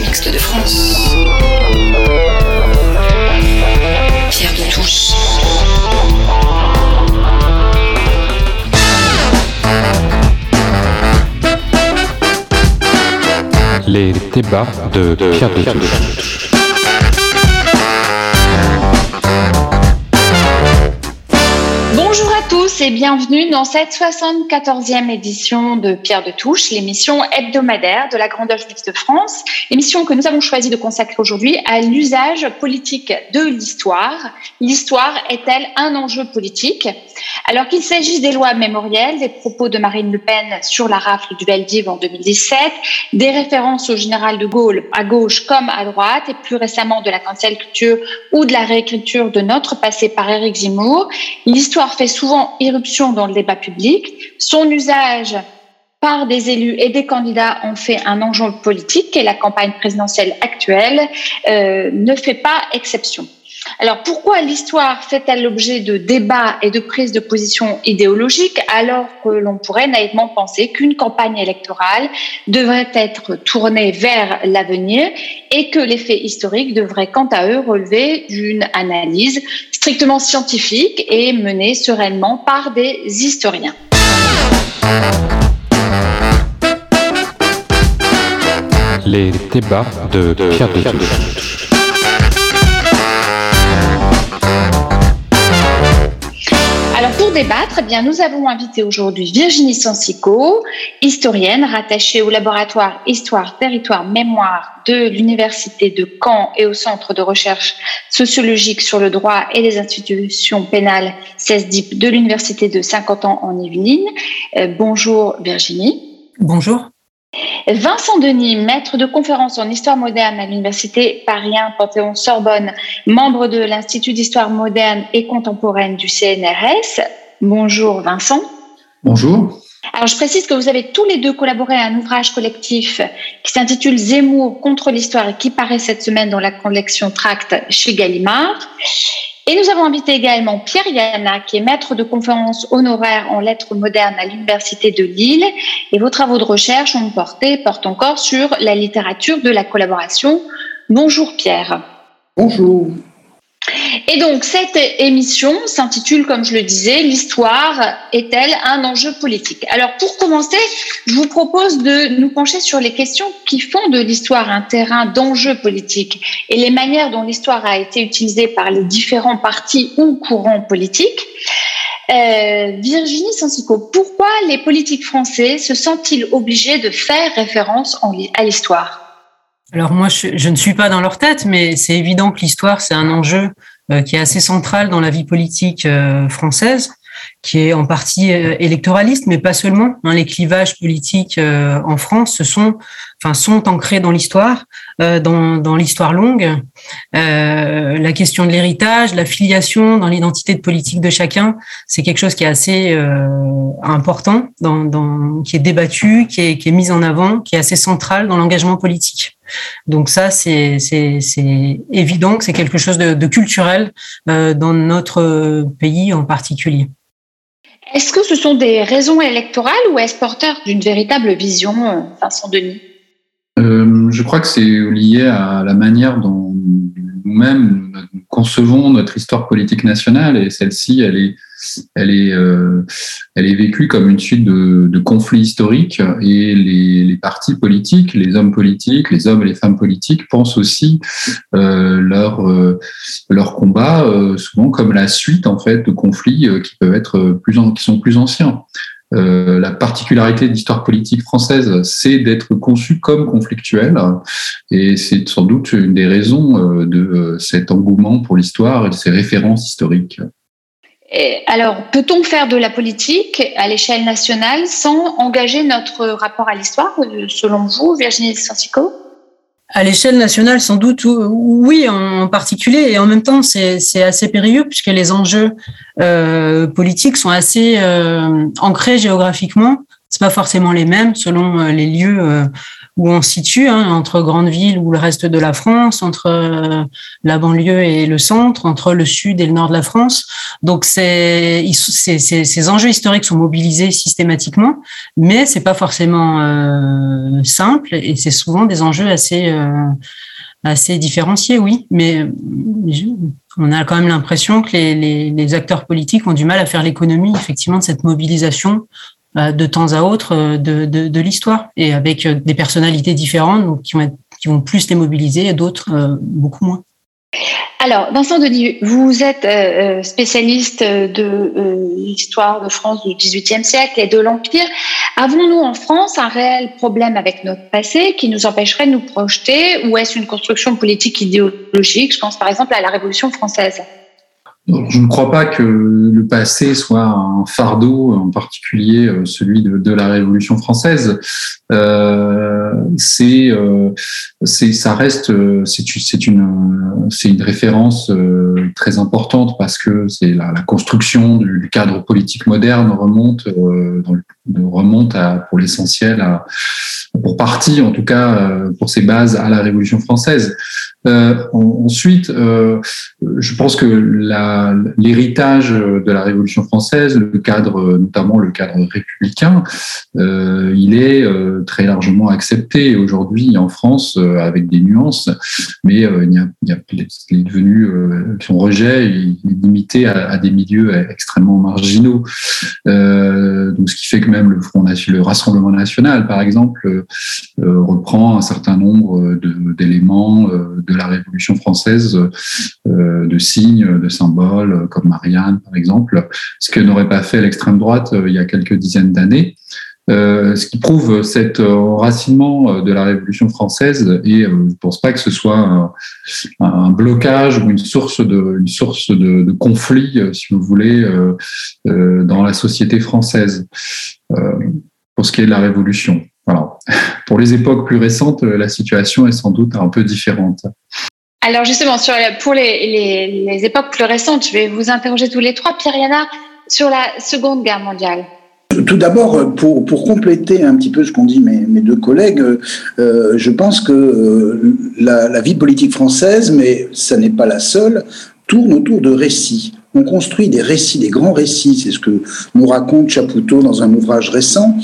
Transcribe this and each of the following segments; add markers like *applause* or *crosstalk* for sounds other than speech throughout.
Mixte de France. Pierre de Touche. Les débats de Pierre de Touche. Bienvenue dans cette 74e édition de Pierre de Touche, l'émission hebdomadaire de la Grande Loge de France, émission que nous avons choisi de consacrer aujourd'hui à l'usage politique de l'histoire. L'histoire est-elle un enjeu politique? Alors qu'il s'agisse des lois mémorielles, des propos de Marine Le Pen sur la rafle du Veldiv en 2017, des références au général de Gaulle à gauche comme à droite et plus récemment de la cancel culture ou de la réécriture de notre passé par Éric Zemmour, l'histoire fait souvent dans le débat public. Son usage par des élus et des candidats en fait un enjeu politique et la campagne présidentielle actuelle euh, ne fait pas exception. Alors pourquoi l'histoire fait-elle l'objet de débats et de prises de position idéologiques alors que l'on pourrait naïvement penser qu'une campagne électorale devrait être tournée vers l'avenir et que les faits historiques devraient quant à eux relever d'une analyse strictement scientifique et menée sereinement par des historiens? Les débats de Pierre débattre, eh bien, nous avons invité aujourd'hui Virginie Sansico, historienne rattachée au laboratoire Histoire, Territoire, Mémoire de l'Université de Caen et au Centre de recherche sociologique sur le droit et les institutions pénales CESDIP de l'Université de Saint-Quentin en Yvelines. Euh, bonjour Virginie. Bonjour. Vincent Denis, maître de conférence en histoire moderne à l'université Paris 1 Panthéon-Sorbonne, membre de l'Institut d'histoire moderne et contemporaine du CNRS. Bonjour Vincent. Bonjour. Alors je précise que vous avez tous les deux collaboré à un ouvrage collectif qui s'intitule Zemmour contre l'histoire et qui paraît cette semaine dans la collection Tract chez Gallimard. Et nous avons invité également Pierre Yana, qui est maître de conférence honoraire en lettres modernes à l'Université de Lille. Et vos travaux de recherche ont porté, portent encore sur la littérature de la collaboration. Bonjour Pierre. Bonjour. Et donc, cette émission s'intitule, comme je le disais, L'histoire est-elle un enjeu politique? Alors, pour commencer, je vous propose de nous pencher sur les questions qui font de l'histoire un terrain d'enjeu politique et les manières dont l'histoire a été utilisée par les différents partis ou courants politiques. Euh, Virginie Sansico, pourquoi les politiques français se sentent-ils obligés de faire référence à l'histoire? Alors moi, je, je, ne suis pas dans leur tête, mais c'est évident que l'histoire, c'est un enjeu euh, qui est assez central dans la vie politique euh, française, qui est en partie euh, électoraliste, mais pas seulement. Hein, les clivages politiques en France se sont, enfin, sont ancrés dans l'histoire, dans, dans l'histoire longue. la question de l'héritage, la filiation dans l'identité de politique de chacun, c'est quelque chose qui est assez important, dans, dans, qui est débattu, qui est, qui est mis en avant, qui est assez central dans l'engagement politique. Donc ça, c'est évident que c'est quelque chose de, de culturel euh, dans notre pays en particulier. Est-ce que ce sont des raisons électorales ou est-ce porteur d'une véritable vision, euh, Vincent Denis? Euh, Je crois que c'est lié à la manière dont nous-mêmes concevons notre histoire politique nationale et celle-ci, elle est elle est, euh, elle est vécue comme une suite de, conflits historiques et les, partis politiques, les hommes politiques, les hommes et les femmes politiques pensent aussi euh, leur, leur combat souvent comme la suite en fait de conflits qui peuvent être plus qui sont plus anciens. Euh, la particularité de l'histoire politique française, c'est d'être conçue comme conflictuelle, et c'est sans doute une des raisons de cet engouement pour l'histoire et de ces références historiques. Alors, peut-on faire de la politique à l'échelle nationale sans engager notre rapport à l'histoire, selon vous, Virginie Sansico? À l'échelle nationale, sans doute, oui, en particulier, et en même temps, c'est assez périlleux puisque les enjeux euh, politiques sont assez euh, ancrés géographiquement. C'est pas forcément les mêmes selon euh, les lieux où on se situe, hein, entre grandes villes ou le reste de la France, entre euh, la banlieue et le centre, entre le sud et le nord de la France. Donc ces enjeux historiques sont mobilisés systématiquement, mais c'est pas forcément euh, simple et c'est souvent des enjeux assez euh, assez différenciés, oui. Mais on a quand même l'impression que les, les, les, acteurs politiques ont du mal à faire l'économie effectivement de cette mobilisation de temps à autre euh, de, l'histoire et avec euh, des personnalités différentes donc qui vont plus les mobiliser et d'autres beaucoup moins. Alors, Vincent Denis, vous êtes spécialiste de l'histoire de France du XVIIIe siècle et de l'Empire. Avons-nous en France un réel problème avec notre passé qui nous empêcherait de nous projeter ou est-ce une construction politique idéologique? Je pense par exemple à la Révolution française. Je ne crois pas que le passé soit un fardeau, en particulier euh, celui de, la Révolution française. Euh, c'est, euh, ça reste, c'est, c'est une, c'est une référence euh, très importante parce que c'est la, la construction du cadre politique moderne remonte, dans, remonte à, pour l'essentiel pour partie en tout cas pour ses bases à la Révolution française. Euh, ensuite, euh, je pense que l'héritage de la Révolution française, le cadre, notamment le cadre républicain, euh, il est très largement accepté aujourd'hui en France avec des nuances, mais il, est devenu son rejet est limité à, des milieux extrêmement marginaux. donc, ce qui fait que même le Front le Rassemblement national, par exemple, reprend un certain nombre d'éléments de, de la Révolution française, euh, de signes, de symboles, comme Marianne, par exemple, ce que n'aurait pas fait l'extrême droite euh, il y a quelques dizaines d'années. Euh, ce qui prouve cet enracinement de la Révolution française et je ne pense pas que ce soit un, blocage ou une source de, une source de, conflit, si vous voulez, euh, euh, dans la société française pour ce qui est de la Révolution. Voilà. Pour les époques plus récentes, la situation est sans doute un peu différente. Alors justement, sur, pour les, les, les, époques plus récentes, je vais vous interroger tous les trois. Pierre Yana, sur la Seconde Guerre mondiale. Tout d'abord, pour, pour compléter un petit peu ce qu'ont dit mes, mes deux collègues, euh, je pense que euh, la, la vie politique française, mais ça n'est pas la seule, tourne autour de récits on construit des récits, des grands récits, c'est ce que nous raconte Chapoutot dans un ouvrage récent,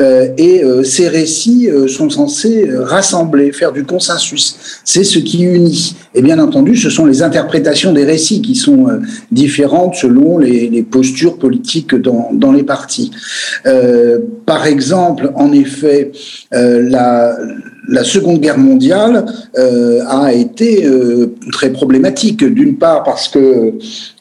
euh, et euh, ces récits euh, sont censés rassembler, faire du consensus. C'est ce qui unit. Et bien entendu, ce sont les interprétations des récits qui sont différentes selon les, postures politiques dans, les partis. Par exemple, en effet, la la Seconde Guerre mondiale euh, a été euh, très problématique. D'une part parce que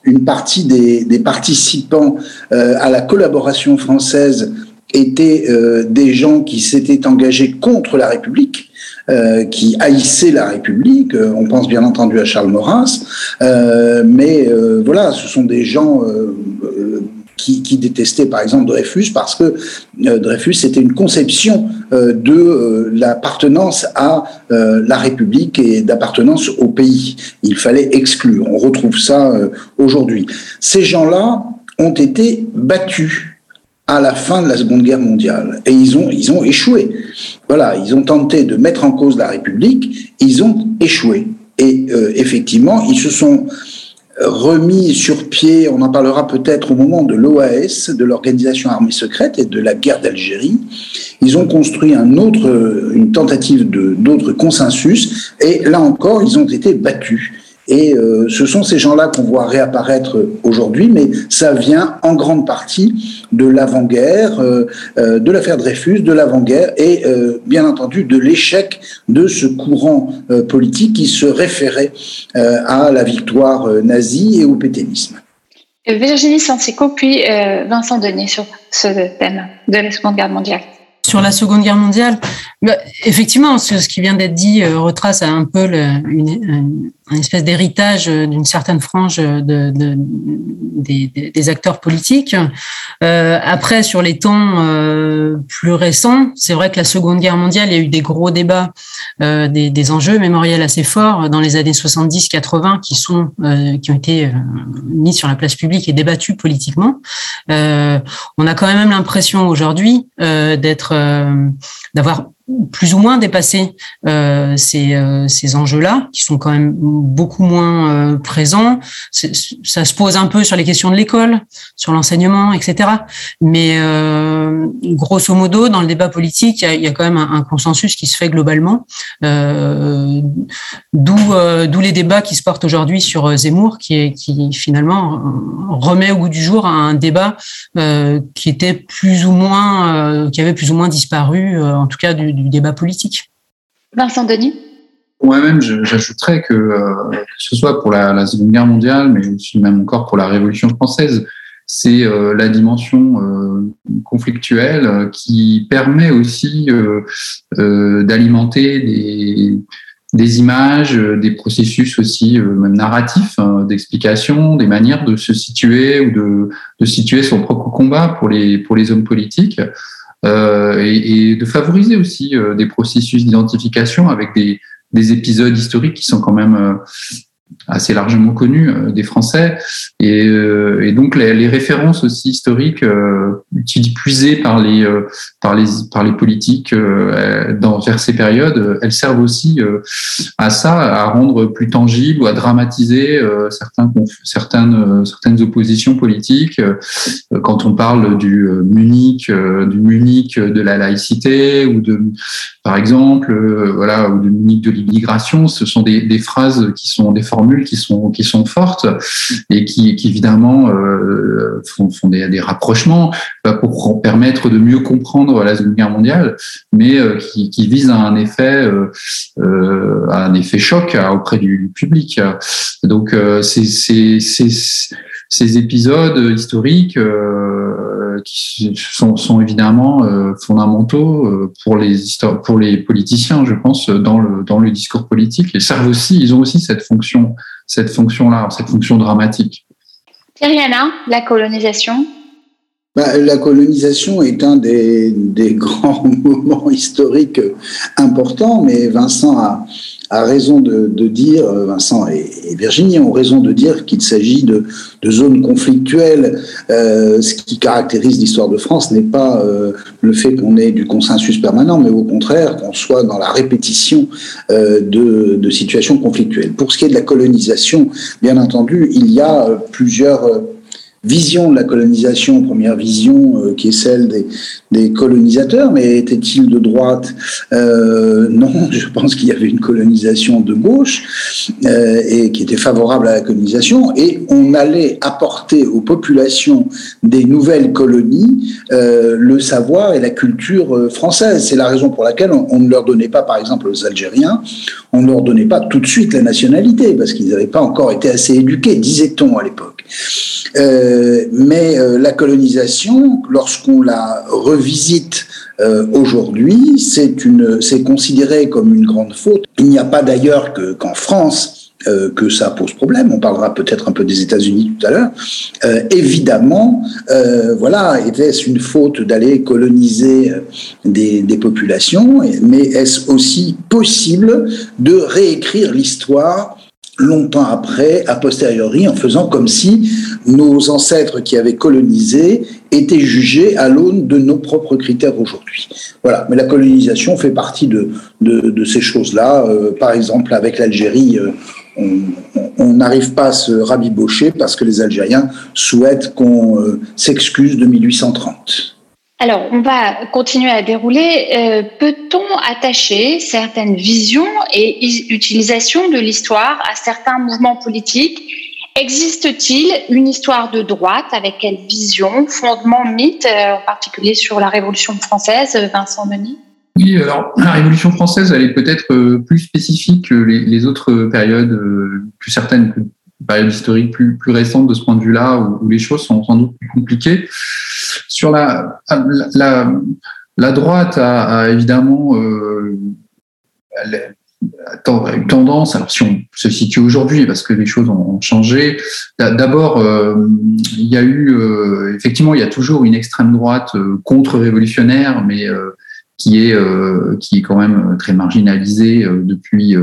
une partie des, des participants euh, à la collaboration française étaient euh, des gens qui s'étaient engagés contre la République. Euh, qui haïssaient la République. On pense bien entendu à Charles Maurras, mais voilà, ce sont des gens qui, détestait par exemple Dreyfus parce que euh, Dreyfus c'était une conception euh, de euh, l'appartenance à la République et d'appartenance au pays. Il fallait exclure. On retrouve ça aujourd'hui. Ces gens-là ont été battus à la fin de la Seconde Guerre mondiale et ils ont ils ont échoué. Voilà, ils ont tenté de mettre en cause la République, ils ont échoué et effectivement ils se sont remis sur pied, on en parlera peut-être au moment de l'OAS, de l'Organisation Armée Secrète et de la guerre d'Algérie. Ils ont construit un autre, une tentative d'autre consensus et là encore, ils ont été battus. Et euh, ce sont ces gens-là qu'on voit réapparaître aujourd'hui, mais ça vient en grande partie de l'avant-guerre, euh, euh, de l'affaire Dreyfus, de l'avant-guerre et euh, bien entendu de l'échec de ce courant euh, politique qui se référait euh, à la victoire nazie et au pétainisme. Virginie Sanseco, puis Vincent Denis sur ce thème de la Seconde Guerre mondiale sur la Seconde Guerre mondiale, bah, effectivement, ce, ce, qui vient d'être dit euh, retrace un peu le, une, une, espèce d'héritage d'une certaine frange de, de, des, des, acteurs politiques. Euh, après, sur les temps euh, plus récents, c'est vrai que la Seconde Guerre mondiale, il y a eu des gros débats, euh, des, des, enjeux mémoriels assez forts dans les années 70-80 qui sont euh, qui ont été euh, mis sur la place publique et débattus politiquement. on a quand même l'impression aujourd'hui d'être euh, d'avoir plus ou moins dépasser euh, ces, euh, ces enjeux-là, qui sont quand même beaucoup moins euh, présents. Ça se pose un peu sur les questions de l'école, sur l'enseignement, etc. Mais grosso modo, dans le débat politique, il y a, quand même un, consensus qui se fait globalement, d'où d'où les débats qui se portent aujourd'hui sur Zemmour, qui, est, qui finalement remet au goût du jour un débat qui était plus ou moins, qui avait plus ou moins disparu, en tout cas du, du débat politique. Vincent Denis Moi-même, j'ajouterais que, euh, que ce soit pour la, la, Seconde Guerre mondiale, mais aussi même encore pour la Révolution française, c'est euh, la dimension euh, conflictuelle qui permet aussi euh, d'alimenter des, des, images, des processus aussi même narratifs hein, d'explication, des manières de se situer ou de, de situer son propre combat pour les, pour les hommes politiques euh, et, et, de favoriser aussi euh, des processus d'identification avec des, des, épisodes historiques qui sont quand même euh, assez largement connu euh, des Français. Et, euh, donc les, références aussi historiques euh, puisées par les, par les, par les politiques vers ces périodes, elles servent aussi à ça, à rendre plus tangible ou à dramatiser certains, certaines, certaines oppositions politiques. Quand on parle du Munich, du Munich de la laïcité ou de, par exemple, voilà, ou du Munich de l'immigration, ce sont des, des phrases qui sont des formules qui sont qui sont fortes et qui, évidemment euh, font, des, rapprochements euh, pour permettre de mieux comprendre la Seconde Guerre mondiale, mais euh, qui, qui visent à un effet à un effet choc auprès du, public. Donc c'est ces épisodes historiques qui sont, évidemment fondamentaux pour les pour les politiciens, je pense, dans le dans le discours politique. Et servent aussi, ils ont aussi cette fonction cette fonction-là, cette fonction dramatique. Thierry la colonisation bah, la colonisation est un des, *laughs* grands moments historiques importants, mais Vincent a, raison de, dire, Vincent et, Virginie ont raison de dire qu'il s'agit de, zones conflictuelles. Euh, ce qui caractérise l'histoire de France n'est pas euh, le fait qu'on ait du consensus permanent, mais au contraire qu'on soit dans la répétition euh, de, situations conflictuelles. Pour ce qui est de la colonisation, bien entendu, il y a plusieurs vision de la colonisation, première vision euh, qui est celle des, colonisateurs, mais était-il de droite euh, Non, *laughs* je pense qu'il y avait une colonisation de gauche euh, et qui était favorable à la colonisation, et on allait apporter aux populations des nouvelles colonies le savoir et la culture française. C'est la raison pour laquelle on, ne leur donnait pas, par exemple, aux Algériens, on ne leur donnait pas tout de suite la nationalité, parce qu'ils n'avaient pas encore été assez éduqués, disait-on à l'époque. Mais euh, la colonisation, lorsqu'on la revisite euh, aujourd'hui, c'est considéré comme une grande faute. Il n'y a pas d'ailleurs que qu'en France euh, que ça pose problème. On parlera peut-être un peu des États-Unis tout à l'heure. Euh, évidemment, euh, voilà, était-ce une faute d'aller coloniser des, populations, mais est-ce aussi possible de réécrire l'histoire longtemps après, a posteriori, en faisant comme si nos ancêtres qui avaient colonisé étaient jugés à l'aune de nos propres critères aujourd'hui. Voilà, mais la colonisation fait partie de, de, ces choses-là. Euh, par exemple, avec l'Algérie, euh, on n'arrive pas à se rabibocher parce que les Algériens souhaitent qu'on euh, s'excuse de 1830. Alors, on va continuer à dérouler. Euh, Peut-on attacher certaines visions et utilisations de l'histoire à certains mouvements politiques? Existe-t-il une histoire de droite? Avec quelle vision, fondement, mythe, euh, en particulier sur la Révolution française, Vincent Denis oui, alors la Révolution française, elle est peut-être euh, plus spécifique que les, autres périodes, euh, plus certaines périodes historiques plus, récentes de ce point de vue-là, où, les choses sont sans doute plus compliquées. Sur la, la, droite a, évidemment euh, eu tendance, alors si on se situe aujourd'hui, parce que les choses ont changé, d'abord, euh, il y a eu, euh, effectivement, il y a toujours une extrême droite euh, contre-révolutionnaire, mais qui est qui est quand même très marginalisé euh, depuis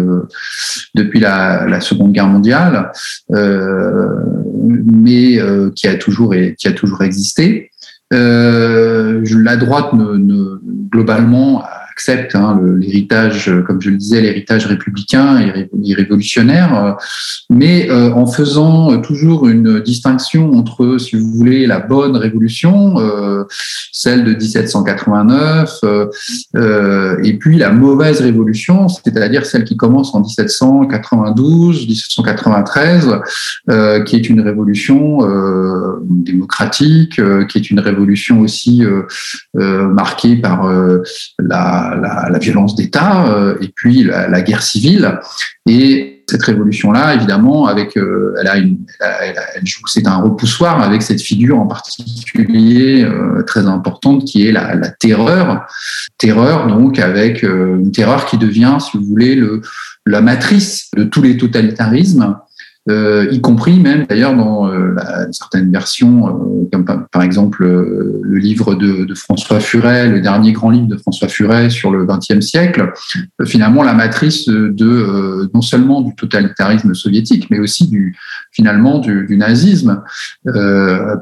depuis la, la, Seconde Guerre mondiale, mais qui a toujours qui a toujours existé. La droite globalement accepte hein, l'héritage, comme je le disais, l'héritage républicain et, révolutionnaire, mais en faisant toujours une distinction entre, si vous voulez, la bonne révolution, celle de 1789, et puis la mauvaise révolution, c'est-à-dire celle qui commence en 1792, 1793, qui est une révolution démocratique, qui est une révolution aussi marquée par la, la, violence d'État et puis la, guerre civile. Et cette révolution-là, évidemment, avec, elle a une, elle, joue, c'est un repoussoir avec cette figure en particulier très importante qui est la, la terreur, terreur donc avec une terreur qui devient, si vous voulez, le, la matrice de tous les totalitarismes euh, y compris même d'ailleurs dans euh, certaines versions, euh, comme par, exemple le livre de, de, François Furet, le dernier grand livre de François Furet sur le XXe siècle, finalement la matrice de non seulement du totalitarisme soviétique, mais aussi du finalement du, du nazisme,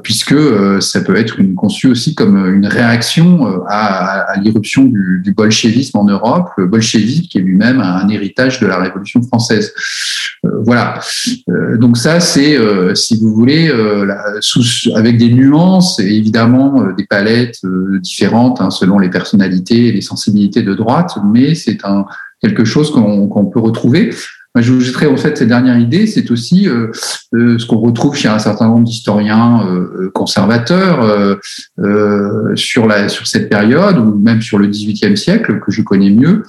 puisque ça peut être une, conçu aussi comme une réaction à, à l'irruption du, du, bolchevisme en Europe, le bolchevisme qui est lui-même un héritage de la Révolution française. voilà. Euh, donc ça, c'est, euh, si vous voulez, euh, avec des nuances et évidemment des palettes différentes hein, selon les personnalités et les sensibilités de droite, mais c'est un quelque chose qu'on peut retrouver. Vous en fait cette dernière idée, c'est aussi ce qu'on retrouve chez un certain nombre d'historiens conservateurs sur, la, sur cette période, ou même sur le XVIIIe siècle, que je connais mieux,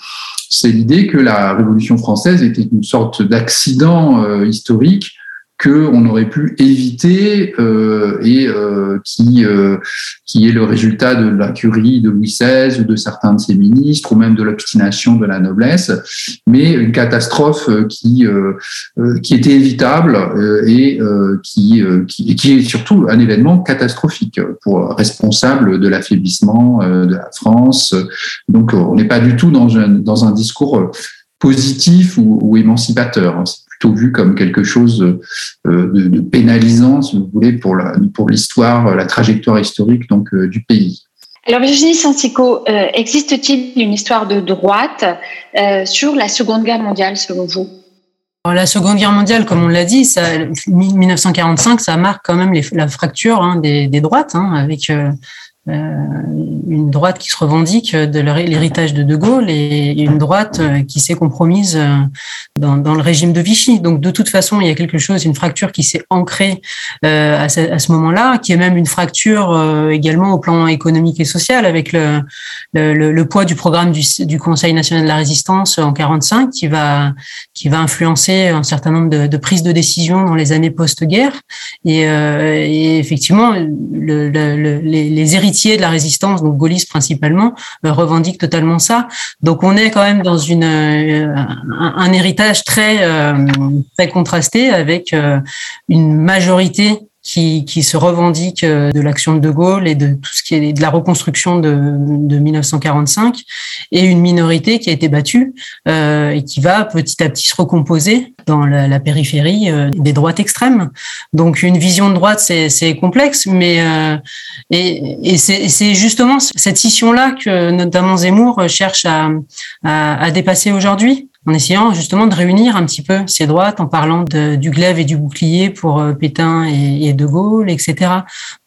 c'est l'idée que la Révolution française était une sorte d'accident euh, historique qu'on aurait pu éviter euh, et euh, qui euh, qui est le résultat de la curie de Louis XVI ou de certains de ses ministres ou même de l'obstination de la noblesse, mais une catastrophe qui qui était évitable et qui, qui qui est surtout un événement catastrophique pour responsable de l'affaiblissement de la France. Donc on n'est pas du tout dans un dans un discours positif ou, ou émancipateur plutôt vu comme quelque chose euh, de, de, pénalisant, si vous voulez, pour l'histoire, la, pour la trajectoire historique donc euh, du pays. Alors Virginie Sansico, euh, existe-t-il une histoire de droite sur la Seconde Guerre mondiale selon vous? La Seconde Guerre mondiale, comme on l'a dit, ça, 1945, ça marque quand même les, la fracture hein, des, des, droites, hein, avec euh, une droite qui se revendique de l'héritage de De Gaulle et une droite euh, qui s'est compromise euh, dans, le régime de Vichy. Donc de toute façon, il y a quelque chose, une fracture qui s'est ancrée à ce, moment-là, qui est même une fracture également au plan économique et social avec le, poids du programme du, Conseil national de la résistance en 45 qui va qui va influencer un certain nombre de, prises de décision dans les années post-guerre et, effectivement le, les, les héritiers de la résistance, donc gaullistes principalement, euh, revendiquent totalement ça. Donc on est quand même dans une euh, un, héritage très euh, très contrasté avec une majorité qui, qui se revendique euh, de l'action de De Gaulle et de tout ce qui est de la reconstruction de, de 1945, et une minorité qui a été battue euh, et qui va petit à petit se recomposer dans la, périphérie euh, des droites extrêmes. Donc une vision de droite, c'est complexe, mais euh, et, et c'est justement cette scission-là que notamment Zemmour cherche à, à, à dépasser aujourd'hui en essayant justement de réunir un petit peu ces droites en parlant de, du glaive et du bouclier pour euh, Pétain et, et De Gaulle, etc.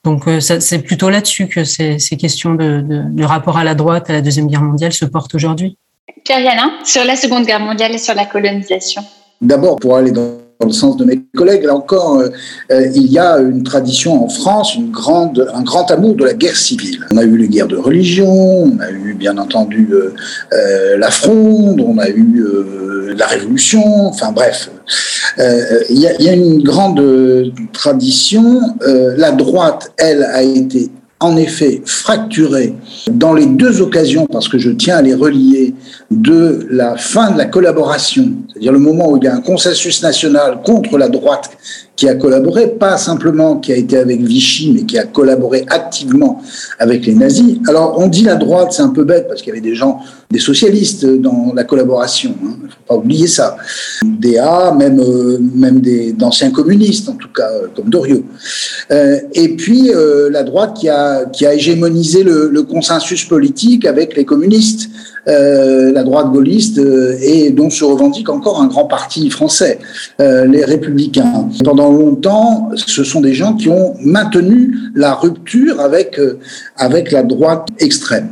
Donc euh, c'est plutôt là-dessus que ces, ces questions de, de, de, rapport à la droite à la Deuxième Guerre mondiale se portent aujourd'hui. Pierre Yanin, sur la Seconde Guerre mondiale et sur la colonisation. D'abord, pour aller dans dans le sens de mes collègues. Là encore, euh, euh, il y a une tradition en France, une grande, un grand amour de la guerre civile. On a eu les guerres de religion, on a eu bien entendu euh, la fronde, on a eu la révolution, enfin bref. Il y, a, il, y a, une grande tradition. la droite, elle, a été en effet fracturé dans les deux occasions, parce que je tiens à les relier, de la fin de la collaboration, c'est-à-dire le moment où il y a un consensus national contre la droite qui a collaboré, pas simplement qui a été avec Vichy, mais qui a collaboré activement avec les nazis. Alors on dit la droite, c'est un peu bête parce qu'il y avait des gens, des socialistes dans la collaboration. Il hein, ne faut pas oublier ça. Des A, même euh, même des d'anciens communistes en tout cas, euh, comme Doriot. Euh, et puis la droite qui a qui a hégémonisé le, consensus politique avec les communistes. Euh, la droite gaulliste euh, et dont se revendique encore un grand parti français, euh, les républicains. Pendant longtemps, ce sont des gens qui ont maintenu la rupture avec, avec la droite extrême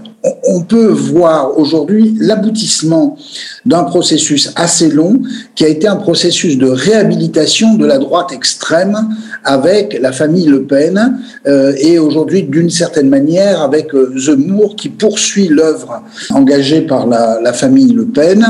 on peut voir aujourd'hui l'aboutissement d'un processus assez long qui a été un processus de réhabilitation de la droite extrême avec la famille Le Pen euh, et aujourd'hui d'une certaine manière avec euh, Zemmour qui poursuit l'œuvre engagée par la, famille Le Pen.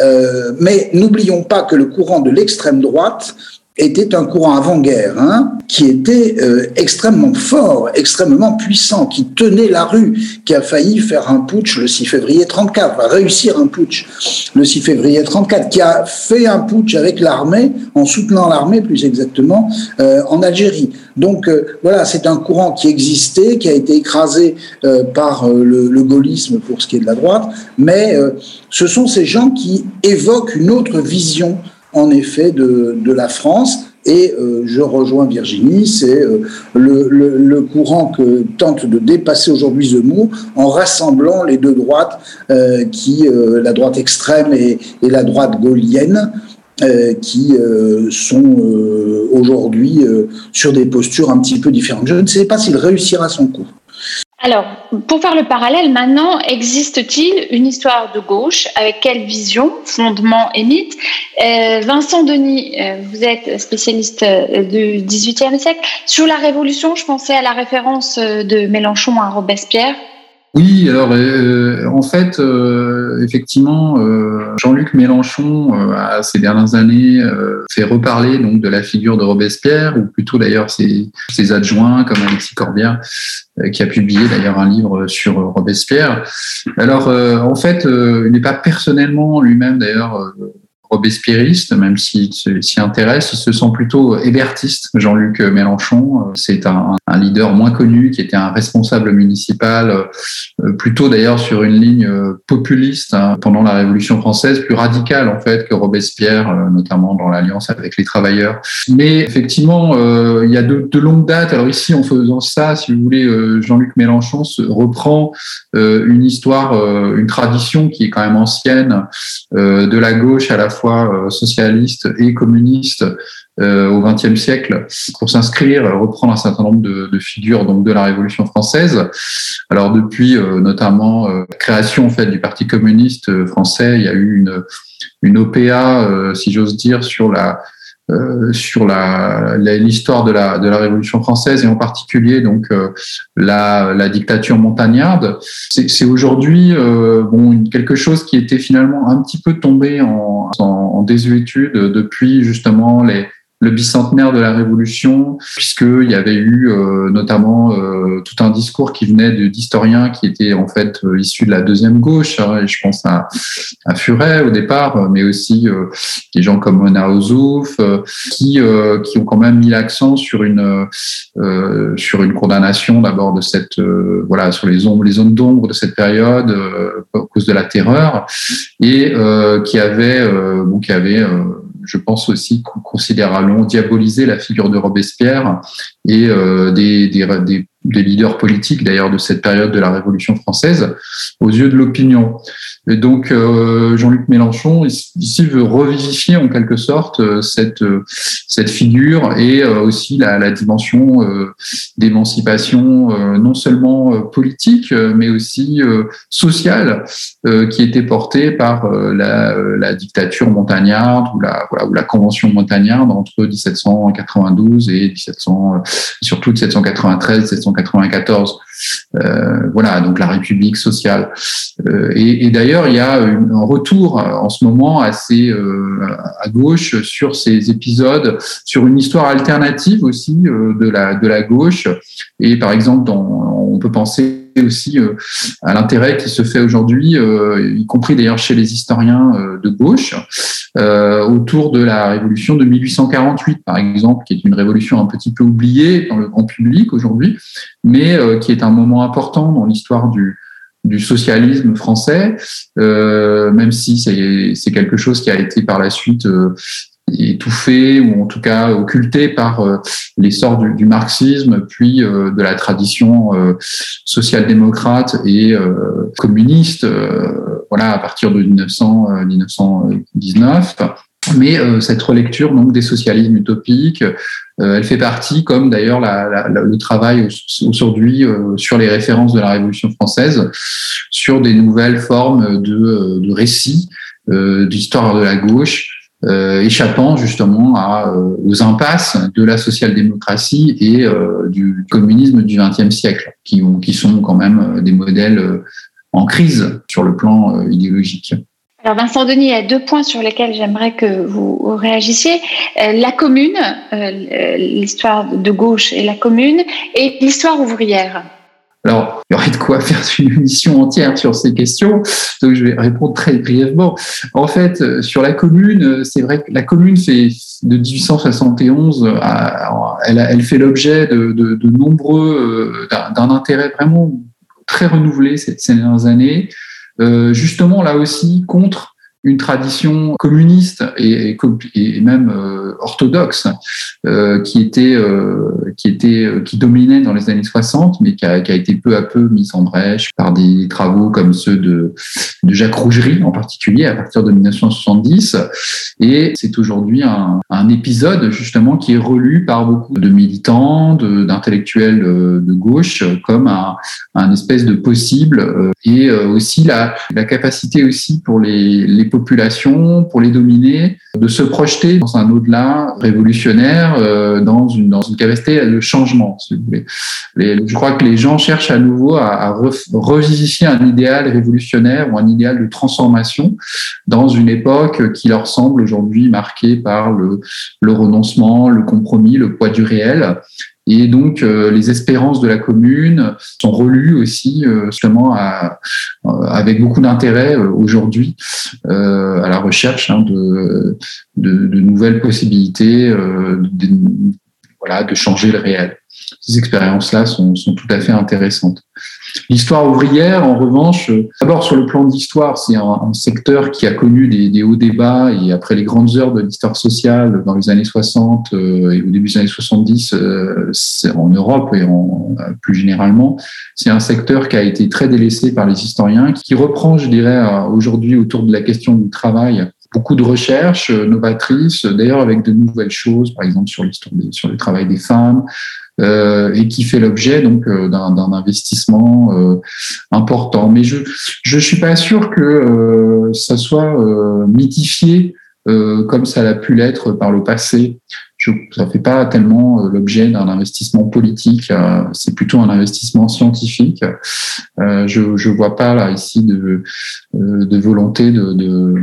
Euh, mais n'oublions pas que le courant de l'extrême droite était un courant avant-guerre hein, qui était euh, extrêmement fort, extrêmement puissant, qui tenait la rue, qui a failli faire un putsch le 6 février 34, va réussir un putsch le 6 février 34, qui a fait un putsch avec l'armée, en soutenant l'armée plus exactement, euh, en Algérie. Donc euh, voilà, c'est un courant qui existait, qui a été écrasé par le, le, gaullisme pour ce qui est de la droite, mais ce sont ces gens qui évoquent une autre vision en effet de, de la France. Et euh, je rejoins Virginie, c'est euh, le, courant que tente de dépasser aujourd'hui Zemmour en rassemblant les deux droites, euh, qui la droite extrême et, et la droite gaulienne, qui sont aujourd'hui sur des postures un petit peu différentes. Je ne sais pas s'il réussira son coup. Alors, pour faire le parallèle, maintenant, existe-t-il une histoire de gauche? Avec quelle vision, fondement et mythe? Euh, Vincent Denis, euh, vous êtes spécialiste euh, du XVIIIe siècle. Sur la Révolution, je pensais à la référence de Mélenchon à Robespierre. Oui, alors euh, en fait, euh, effectivement, euh, Jean-Luc Mélenchon a ces dernières années fait reparler donc de la figure de Robespierre, ou plutôt d'ailleurs ses, ses adjoints comme Alexis Corbière, qui a publié d'ailleurs un livre sur Robespierre. Alors en fait, il n'est pas personnellement lui-même d'ailleurs robespierriste, même s'il s'y intéresse, il se sent plutôt hébertiste. Jean-Luc Mélenchon, c'est un, leader moins connu qui était un responsable municipal, euh, plutôt d'ailleurs sur une ligne euh, populiste hein, pendant la Révolution française, plus radicale en fait que Robespierre, euh, notamment dans l'alliance avec les travailleurs. Mais effectivement, il y a de, de longues dates. Alors ici, en faisant ça, si vous voulez, Jean-Luc Mélenchon se reprend une histoire, une tradition qui est quand même ancienne de la gauche à la fois euh, socialiste et communiste euh, au XXe siècle pour s'inscrire, reprendre un certain nombre de, figures donc de la Révolution française. Alors depuis euh, notamment la création en fait du Parti communiste français, il y a eu une une OPA, si j'ose dire, sur la euh, sur la l'histoire de la de la Révolution française et en particulier donc euh, la, la dictature montagnarde. C'est aujourd'hui euh, bon quelque chose qui était finalement un petit peu tombé en, en, en désuétude depuis justement les le bicentenaire de la Révolution, puisqu'il y avait eu euh, notamment euh, tout un discours qui venait d'historiens qui étaient en fait euh, issus de la deuxième gauche, hein, et je pense à, à Furet au départ, mais aussi des gens comme Mona Ozouf, qui, qui ont quand même mis l'accent sur une, sur une condamnation d'abord de cette, voilà, sur les, ombres, les zones d'ombre de cette période à cause de la terreur, et qui avait, bon, qui avait je pense aussi considérablement diaboliser la figure de Robespierre et euh, des, des, des, des, leaders politiques d'ailleurs de cette période de la Révolution française aux yeux de l'opinion. Et donc euh, Jean-Luc Mélenchon ici veut revivifier en quelque sorte euh, cette cette figure et aussi la, la dimension d'émancipation non seulement politique mais aussi sociale qui était portée par la, la dictature montagnarde ou la voilà, ou la convention montagnarde entre 1792 et 1700 surtout 1793, 1794. Euh, voilà, donc la République sociale. Euh, et, et d'ailleurs, il y a un retour en ce moment assez euh, à gauche sur ces épisodes, sur une histoire alternative aussi euh, de la de la gauche. Et par exemple, dans, on peut penser aussi à l'intérêt qui se fait aujourd'hui, y compris d'ailleurs chez les historiens de gauche, autour de la révolution de 1848, par exemple, qui est une révolution un petit peu oubliée dans le grand public aujourd'hui, mais qui est un moment important dans l'histoire du, du socialisme français, euh, même si c'est quelque chose qui a été par la suite euh, étouffé ou en tout cas occulté par euh, l'essor du, du, marxisme, puis euh, de la tradition social-démocrate et communiste, voilà, à partir de 1900, 1919. Mais cette relecture donc des socialismes utopiques, euh, elle fait partie, comme d'ailleurs le travail aujourd'hui euh, sur les références de la Révolution française, sur des nouvelles formes de, de récits euh, d'histoire de la gauche, échappant justement à, aux impasses de la social-démocratie et du communisme du XXe siècle, qui, qui sont quand même des modèles en crise sur le plan idéologique. Alors Vincent Denis, il y a deux points sur lesquels j'aimerais que vous réagissiez. Euh, la commune, euh, l'histoire de gauche et la commune, et l'histoire ouvrière. Alors, il y aurait de quoi faire une émission entière sur ces questions, donc je vais répondre très brièvement. En fait, euh, sur la commune, c'est vrai que la commune fait de 1871, elle, elle fait l'objet de, nombreux, d'un intérêt vraiment très renouvelé ces, dernières années. Euh, justement là aussi contre une tradition communiste et, même euh, orthodoxe euh, qui était euh, qui était euh, qui dominait dans les années 60 mais qui a, qui a, été peu à peu mise en brèche par des travaux comme ceux de, de Jacques Rougerie en particulier à partir de 1970 et c'est aujourd'hui un, un, épisode justement qui est relu par beaucoup de militants d'intellectuels de, de, gauche comme un, un espèce de possible et aussi la, la capacité aussi pour les, les pour les dominer, de se projeter dans un au-delà révolutionnaire, euh, dans, une, dans une capacité de changement, si vous voulez. je crois que les gens cherchent à nouveau à, à un idéal révolutionnaire ou un idéal de transformation dans une époque qui leur semble aujourd'hui marquée par le, le renoncement, le compromis, le poids du réel. Et donc, euh, les espérances de la commune sont relues aussi, euh, justement, à, euh, avec beaucoup d'intérêt aujourd'hui à la recherche hein, de, de, de, nouvelles possibilités, de, de changer le réel. Ces expériences-là sont, tout à fait intéressantes. L'histoire ouvrière, en revanche, euh, d'abord sur le plan de l'histoire, c'est un, secteur qui a connu des, hauts débats et après les grandes heures de l'histoire sociale dans les années 60 euh, et au début des années 70 euh, en Europe et plus généralement, c'est un secteur qui a été très délaissé par les historiens, qui reprend, je dirais, aujourd'hui autour de la question du travail beaucoup de recherches novatrices, d'ailleurs avec de nouvelles choses, par exemple sur l'histoire sur le travail des femmes, euh, et qui fait l'objet donc euh, d'un investissement euh, important. Mais je je suis pas sûr que ça soit mythifié comme ça l'a pu l'être par le passé. Je, ça fait pas tellement l'objet d'un investissement politique, c'est plutôt un investissement scientifique. je je vois pas là ici de de volonté de, de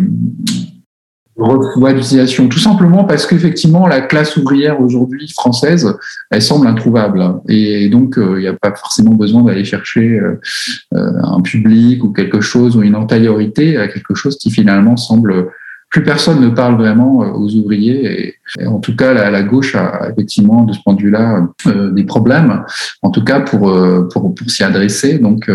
d'utilisation, tout simplement parce qu'effectivement la classe ouvrière aujourd'hui française, elle semble introuvable. Et donc euh, il n'y a pas forcément besoin d'aller chercher euh, euh, un public ou quelque chose ou une antériorité à quelque chose qui finalement semble plus personne ne parle vraiment aux ouvriers. Et, en tout cas la, gauche a effectivement de ce point de vue-là des problèmes. En tout cas pour pour, pour s'y adresser. Donc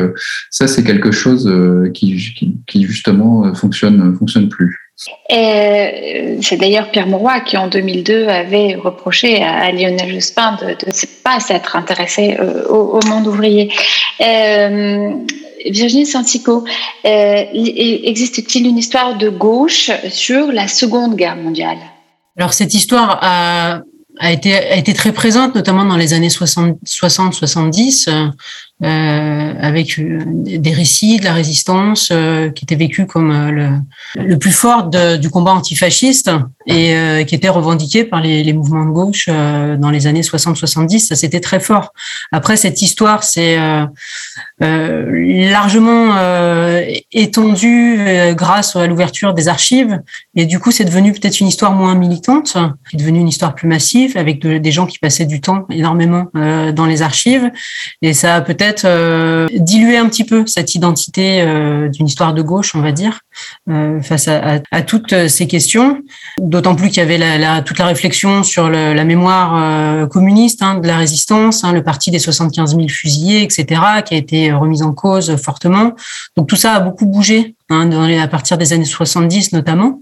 ça c'est quelque chose qui, qui, qui justement fonctionne fonctionne plus. Euh, c'est d'ailleurs Pierre Mauroy qui, en 2002, avait reproché à, Lionel Jospin de ne pas s'être intéressé euh, au, monde ouvrier. Euh, Virginie Santico, existe-t-il une histoire de gauche sur la Seconde Guerre mondiale? Alors, cette histoire a, été très présente, notamment dans les années 60-70. Euh, avec euh, des récits de la résistance euh, qui étaient vécus comme le, le plus fort de, du combat antifasciste et qui était revendiqué par les, les mouvements de gauche dans les années 60-70. Ça, c'était très fort. Après, cette histoire, c'est largement étendue grâce à l'ouverture des archives. Et du coup, c'est devenu peut-être une histoire moins militante, qui est devenue une histoire plus massive, avec des gens qui passaient du temps énormément dans les archives. Et ça a peut-être euh, diluer un petit peu cette identité euh, d'une histoire de gauche, on va dire, euh, face à, toutes ces questions. D'autant plus qu'il y avait toute la réflexion sur la mémoire communiste hein, de la résistance, hein, le parti des 75 000 fusillés, etc., qui a été remise en cause fortement. Donc tout ça a beaucoup bougé hein, à partir des années 70 notamment.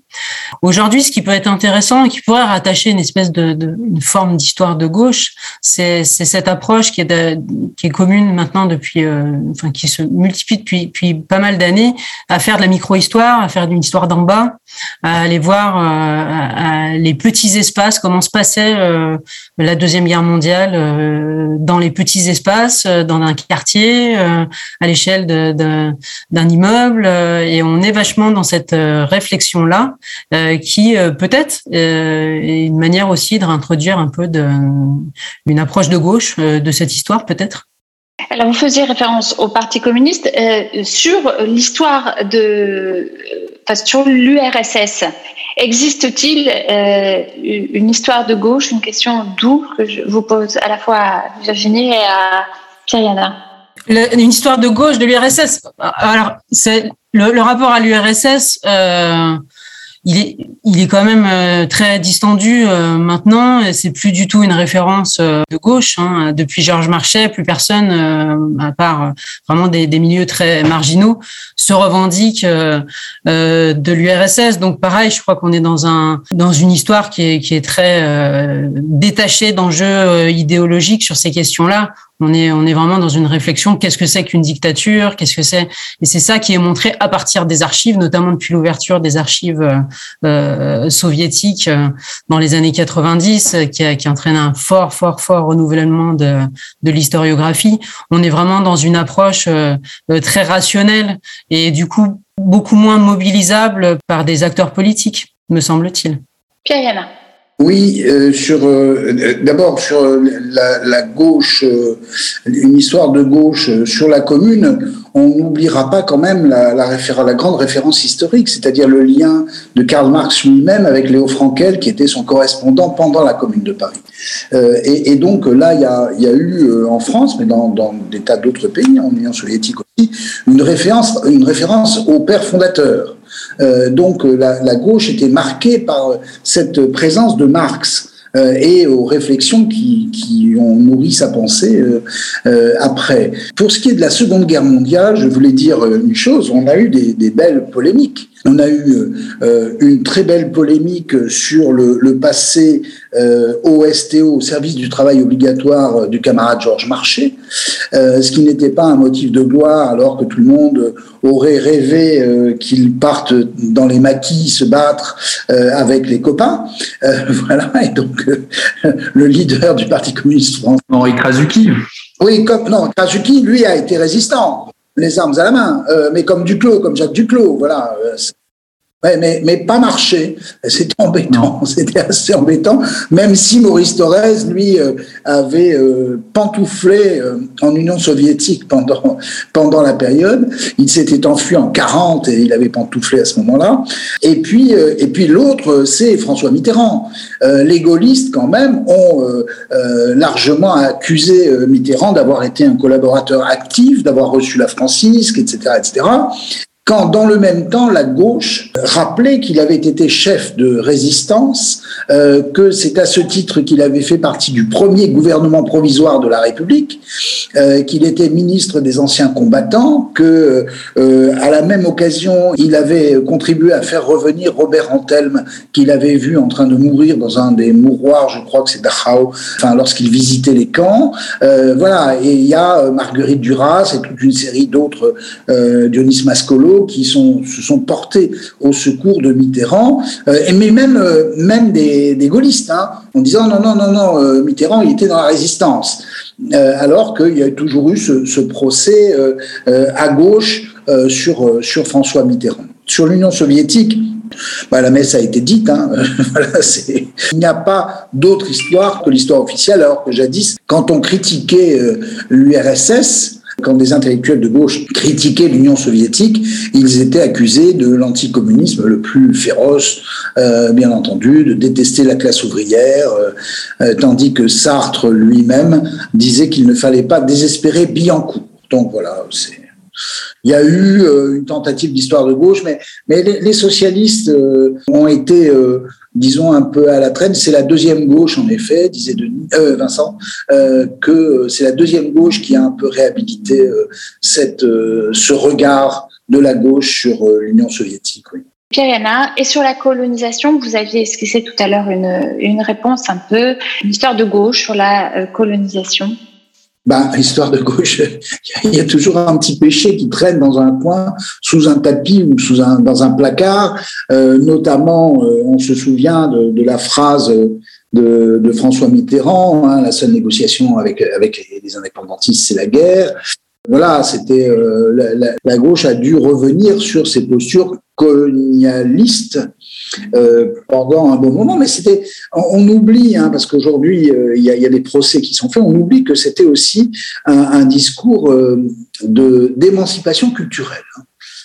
Aujourd'hui, ce qui peut être intéressant et qui pourrait rattacher une espèce de, une forme d'histoire de gauche, c'est cette approche qui est, commune maintenant depuis, euh, enfin qui se multiplie depuis, depuis pas mal d'années, à faire de la micro-histoire, à faire d'une histoire d'en bas, à aller voir euh, les petits espaces, comment se passait euh, la deuxième guerre mondiale euh, dans les petits espaces, dans un quartier, à l'échelle d'un immeuble, et on est vachement dans cette réflexion là, qui peut-être est une manière aussi de réintroduire un peu une approche de gauche de cette histoire, peut-être. Alors, vous faisiez référence au Parti communiste euh, sur l'histoire de, enfin, sur l'URSS. Existe-t-il euh, une histoire de gauche Une question d'où que je vous pose à la fois à Virginie et à Pierre Une histoire de gauche de l'URSS. Alors, c'est le, rapport à l'URSS. Euh, il est, il est quand même euh, très distendu euh, maintenant. C'est plus du tout une référence euh, de gauche. Hein. Depuis Georges Marchais, plus personne, à part vraiment des, des, milieux très marginaux, se revendique de l'URSS. Donc pareil, je crois qu'on est dans un dans une histoire qui est qui est très détachée d'enjeux idéologiques sur ces questions-là. On est, on est vraiment dans une réflexion. Qu'est-ce que c'est qu'une dictature Qu'est-ce que c'est? Et c'est ça qui est montré à partir des archives, notamment depuis l'ouverture des archives euh, euh soviétiques euh, dans les années 90, qui, a, qui entraîne un fort, fort, fort renouvellement de, de l'historiographie. On est vraiment dans une approche euh, très rationnelle et du coup beaucoup moins mobilisable par des acteurs politiques, me semble-t-il. Pierre Yana. Oui, euh, sur euh, d'abord sur la, gauche, euh, une histoire de gauche sur la commune, on n'oubliera pas quand même la, la, la grande référence historique, c'est-à-dire le lien de Karl Marx lui-même avec Léo Frankel, qui était son correspondant pendant la Commune de Paris. Et, et, donc là, il y a, y a, eu en France, mais dans, dans des tas d'autres pays, en Union soviétique aussi, une référence, une référence au père fondateur. Euh, donc euh, la, gauche était marquée par euh, cette présence de Marx et aux réflexions qui, ont nourri sa pensée après. Pour ce qui est de la Seconde Guerre mondiale, je voulais dire une chose, on a eu des belles polémiques. On a eu euh, une très belle polémique sur le, le passé euh, au STO, au service du travail obligatoire euh, du camarade Georges Marché, euh, ce qui n'était pas un motif de gloire alors que tout le monde aurait rêvé qu'il parte dans les maquis se battre avec les copains. *laughs* voilà, et donc *laughs* le leader du Parti communiste français. Henri Krasuki. Oui, comme, non, Krasuki, lui, a été résistant les armes à la main, euh, mais comme Duclos, comme Jacques Duclos, voilà. Euh, Ouais, mais, mais pas marché. C'était embêtant. *laughs* C'était assez embêtant. Même si Maurice Thorez, lui, euh, avait euh, pantouflé euh, en Union soviétique pendant, pendant la période. Il s'était enfui en 40 et il avait pantouflé à ce moment-là. Et puis, euh, et puis l'autre, c'est François Mitterrand. Euh, les gaullistes, quand même, ont euh, largement accusé Mitterrand d'avoir été un collaborateur actif, d'avoir reçu la francisque, etc., etc quand dans le même temps la gauche rappelait qu'il avait été chef de résistance, euh, que c'est à ce titre qu'il avait fait partie du premier gouvernement provisoire de la République, euh, qu'il était ministre des anciens combattants, que euh, à la même occasion il avait contribué à faire revenir Robert Antelme qu'il avait vu en train de mourir dans un des mouroirs, je crois que c'est Dachau, enfin lorsqu'il visitait les camps. Voilà, et il y a Marguerite Duras et toute une série d'autres, Dionys Mascolo qui se sont portés au secours de Mitterrand, euh, mais même, euh, même des, gaullistes, hein, en disant non, non, non, non, euh, Mitterrand, il était dans la résistance. alors qu'il y a toujours eu ce, procès à gauche sur, sur François Mitterrand. Sur l'Union soviétique, bah, la messe a été dite. Hein. *laughs* il n'y a pas d'autre histoire que l'histoire officielle, alors que jadis, quand on critiquait l'URSS, quand des intellectuels de gauche critiquaient l'Union soviétique, ils étaient accusés de l'anticommunisme le plus féroce, euh, bien entendu, de détester la classe ouvrière, euh, euh, tandis que Sartre lui-même disait qu'il ne fallait pas désespérer Billancourt. Donc voilà, c'est. Il y a eu euh, une tentative d'histoire de gauche, mais, les, socialistes euh, ont été, euh, disons, un peu à la traîne. C'est la deuxième gauche, en effet, disait Vincent, que c'est la deuxième gauche qui a un peu réhabilité ce regard de la gauche sur l'Union soviétique. Oui. Pierre-Yana, et sur la colonisation, vous aviez esquissé tout à l'heure une, réponse un peu, une histoire de gauche sur la colonisation. Ben, histoire de gauche, *laughs* il y a toujours un petit péché qui traîne dans un coin, sous un tapis ou sous un, dans un placard. Euh, notamment, euh, on se souvient de, la phrase de, de François Mitterrand hein, la seule négociation avec, avec les indépendantistes, c'est la guerre. Voilà, c'était euh, la, gauche a dû revenir sur ses postures colonialistes euh, pendant un bon moment, mais c'était, on, oublie, hein, parce qu'aujourd'hui euh, il y, a, des procès qui sont faits, on oublie que c'était aussi un, discours de d'émancipation culturelle.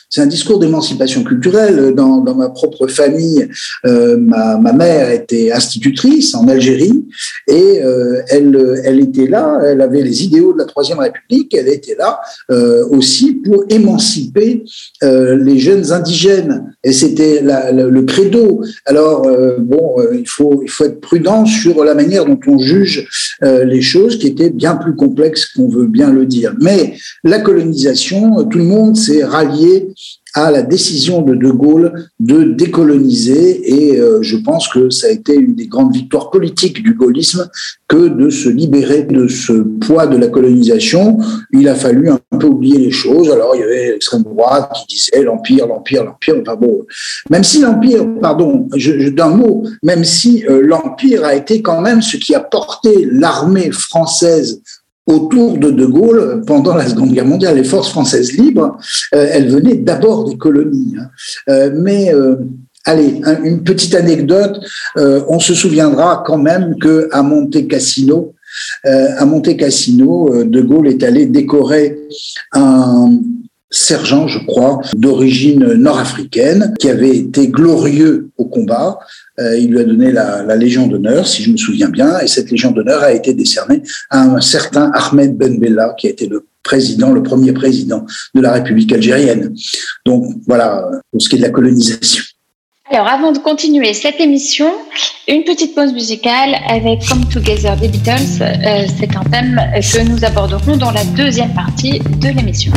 C'est un discours d'émancipation culturelle. Dans, ma propre famille, euh, ma, mère était institutrice en Algérie et euh, elle, était là, elle avait les idéaux de la Troisième République, elle était là euh, aussi pour émanciper les jeunes indigènes. Et c'était le credo. Alors, bon, il faut être prudent sur la manière dont on juge les choses qui étaient bien plus complexes qu'on veut bien le dire. Mais la colonisation, tout le monde s'est rallié à la décision de De Gaulle de décoloniser et euh, je pense que ça a été une des grandes victoires politiques du gaullisme que de se libérer de ce poids de la colonisation. Il a fallu un peu oublier les choses. Alors il y avait l'extrême droite qui disait l'empire, l'empire, l'empire. Enfin bon, même si l'empire, pardon, je, je, d'un mot, même si euh, l'empire a été quand même ce qui a porté l'armée française autour de De Gaulle pendant la Seconde Guerre mondiale. Les forces françaises libres, euh, elles venaient d'abord des colonies. Hein. Euh, mais euh, allez, un, une petite anecdote. on se souviendra quand même que à Monte Cassino, à Monte Cassino, De Gaulle est allé décorer un sergent, je crois, d'origine nord-africaine, qui avait été glorieux au combat. Euh, il lui a donné la, la Légion d'honneur, si je me souviens bien, et cette Légion d'honneur a été décernée à un certain Ahmed Ben Bella, qui a été le président, le premier président de la République algérienne. Donc voilà, pour ce qui est de la colonisation. Alors, avant de continuer cette émission, une petite pause musicale avec Come Together des Beatles. Euh, c'est un thème que nous aborderons dans la deuxième partie de l'émission.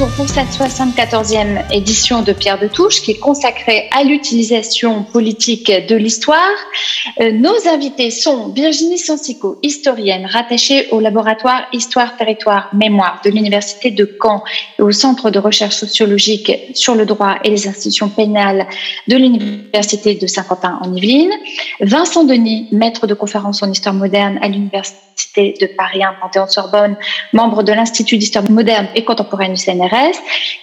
Nous sommes de retour pour cette 74e édition de Pierre de Touche qui est consacrée à l'utilisation politique de l'histoire. Euh, nos invités sont Virginie Sensico, historienne rattachée au laboratoire Histoire, Territoire, Mémoire de l'Université de Caen et au Centre de recherche sociologique sur le droit et les institutions pénales de l'Université de Saint-Quentin en Yvelines. Vincent Denis, maître de conférence en histoire moderne à l'Université de Paris 1 Panthéon-Sorbonne, membre de l'Institut d'histoire moderne et contemporaine du CNRS.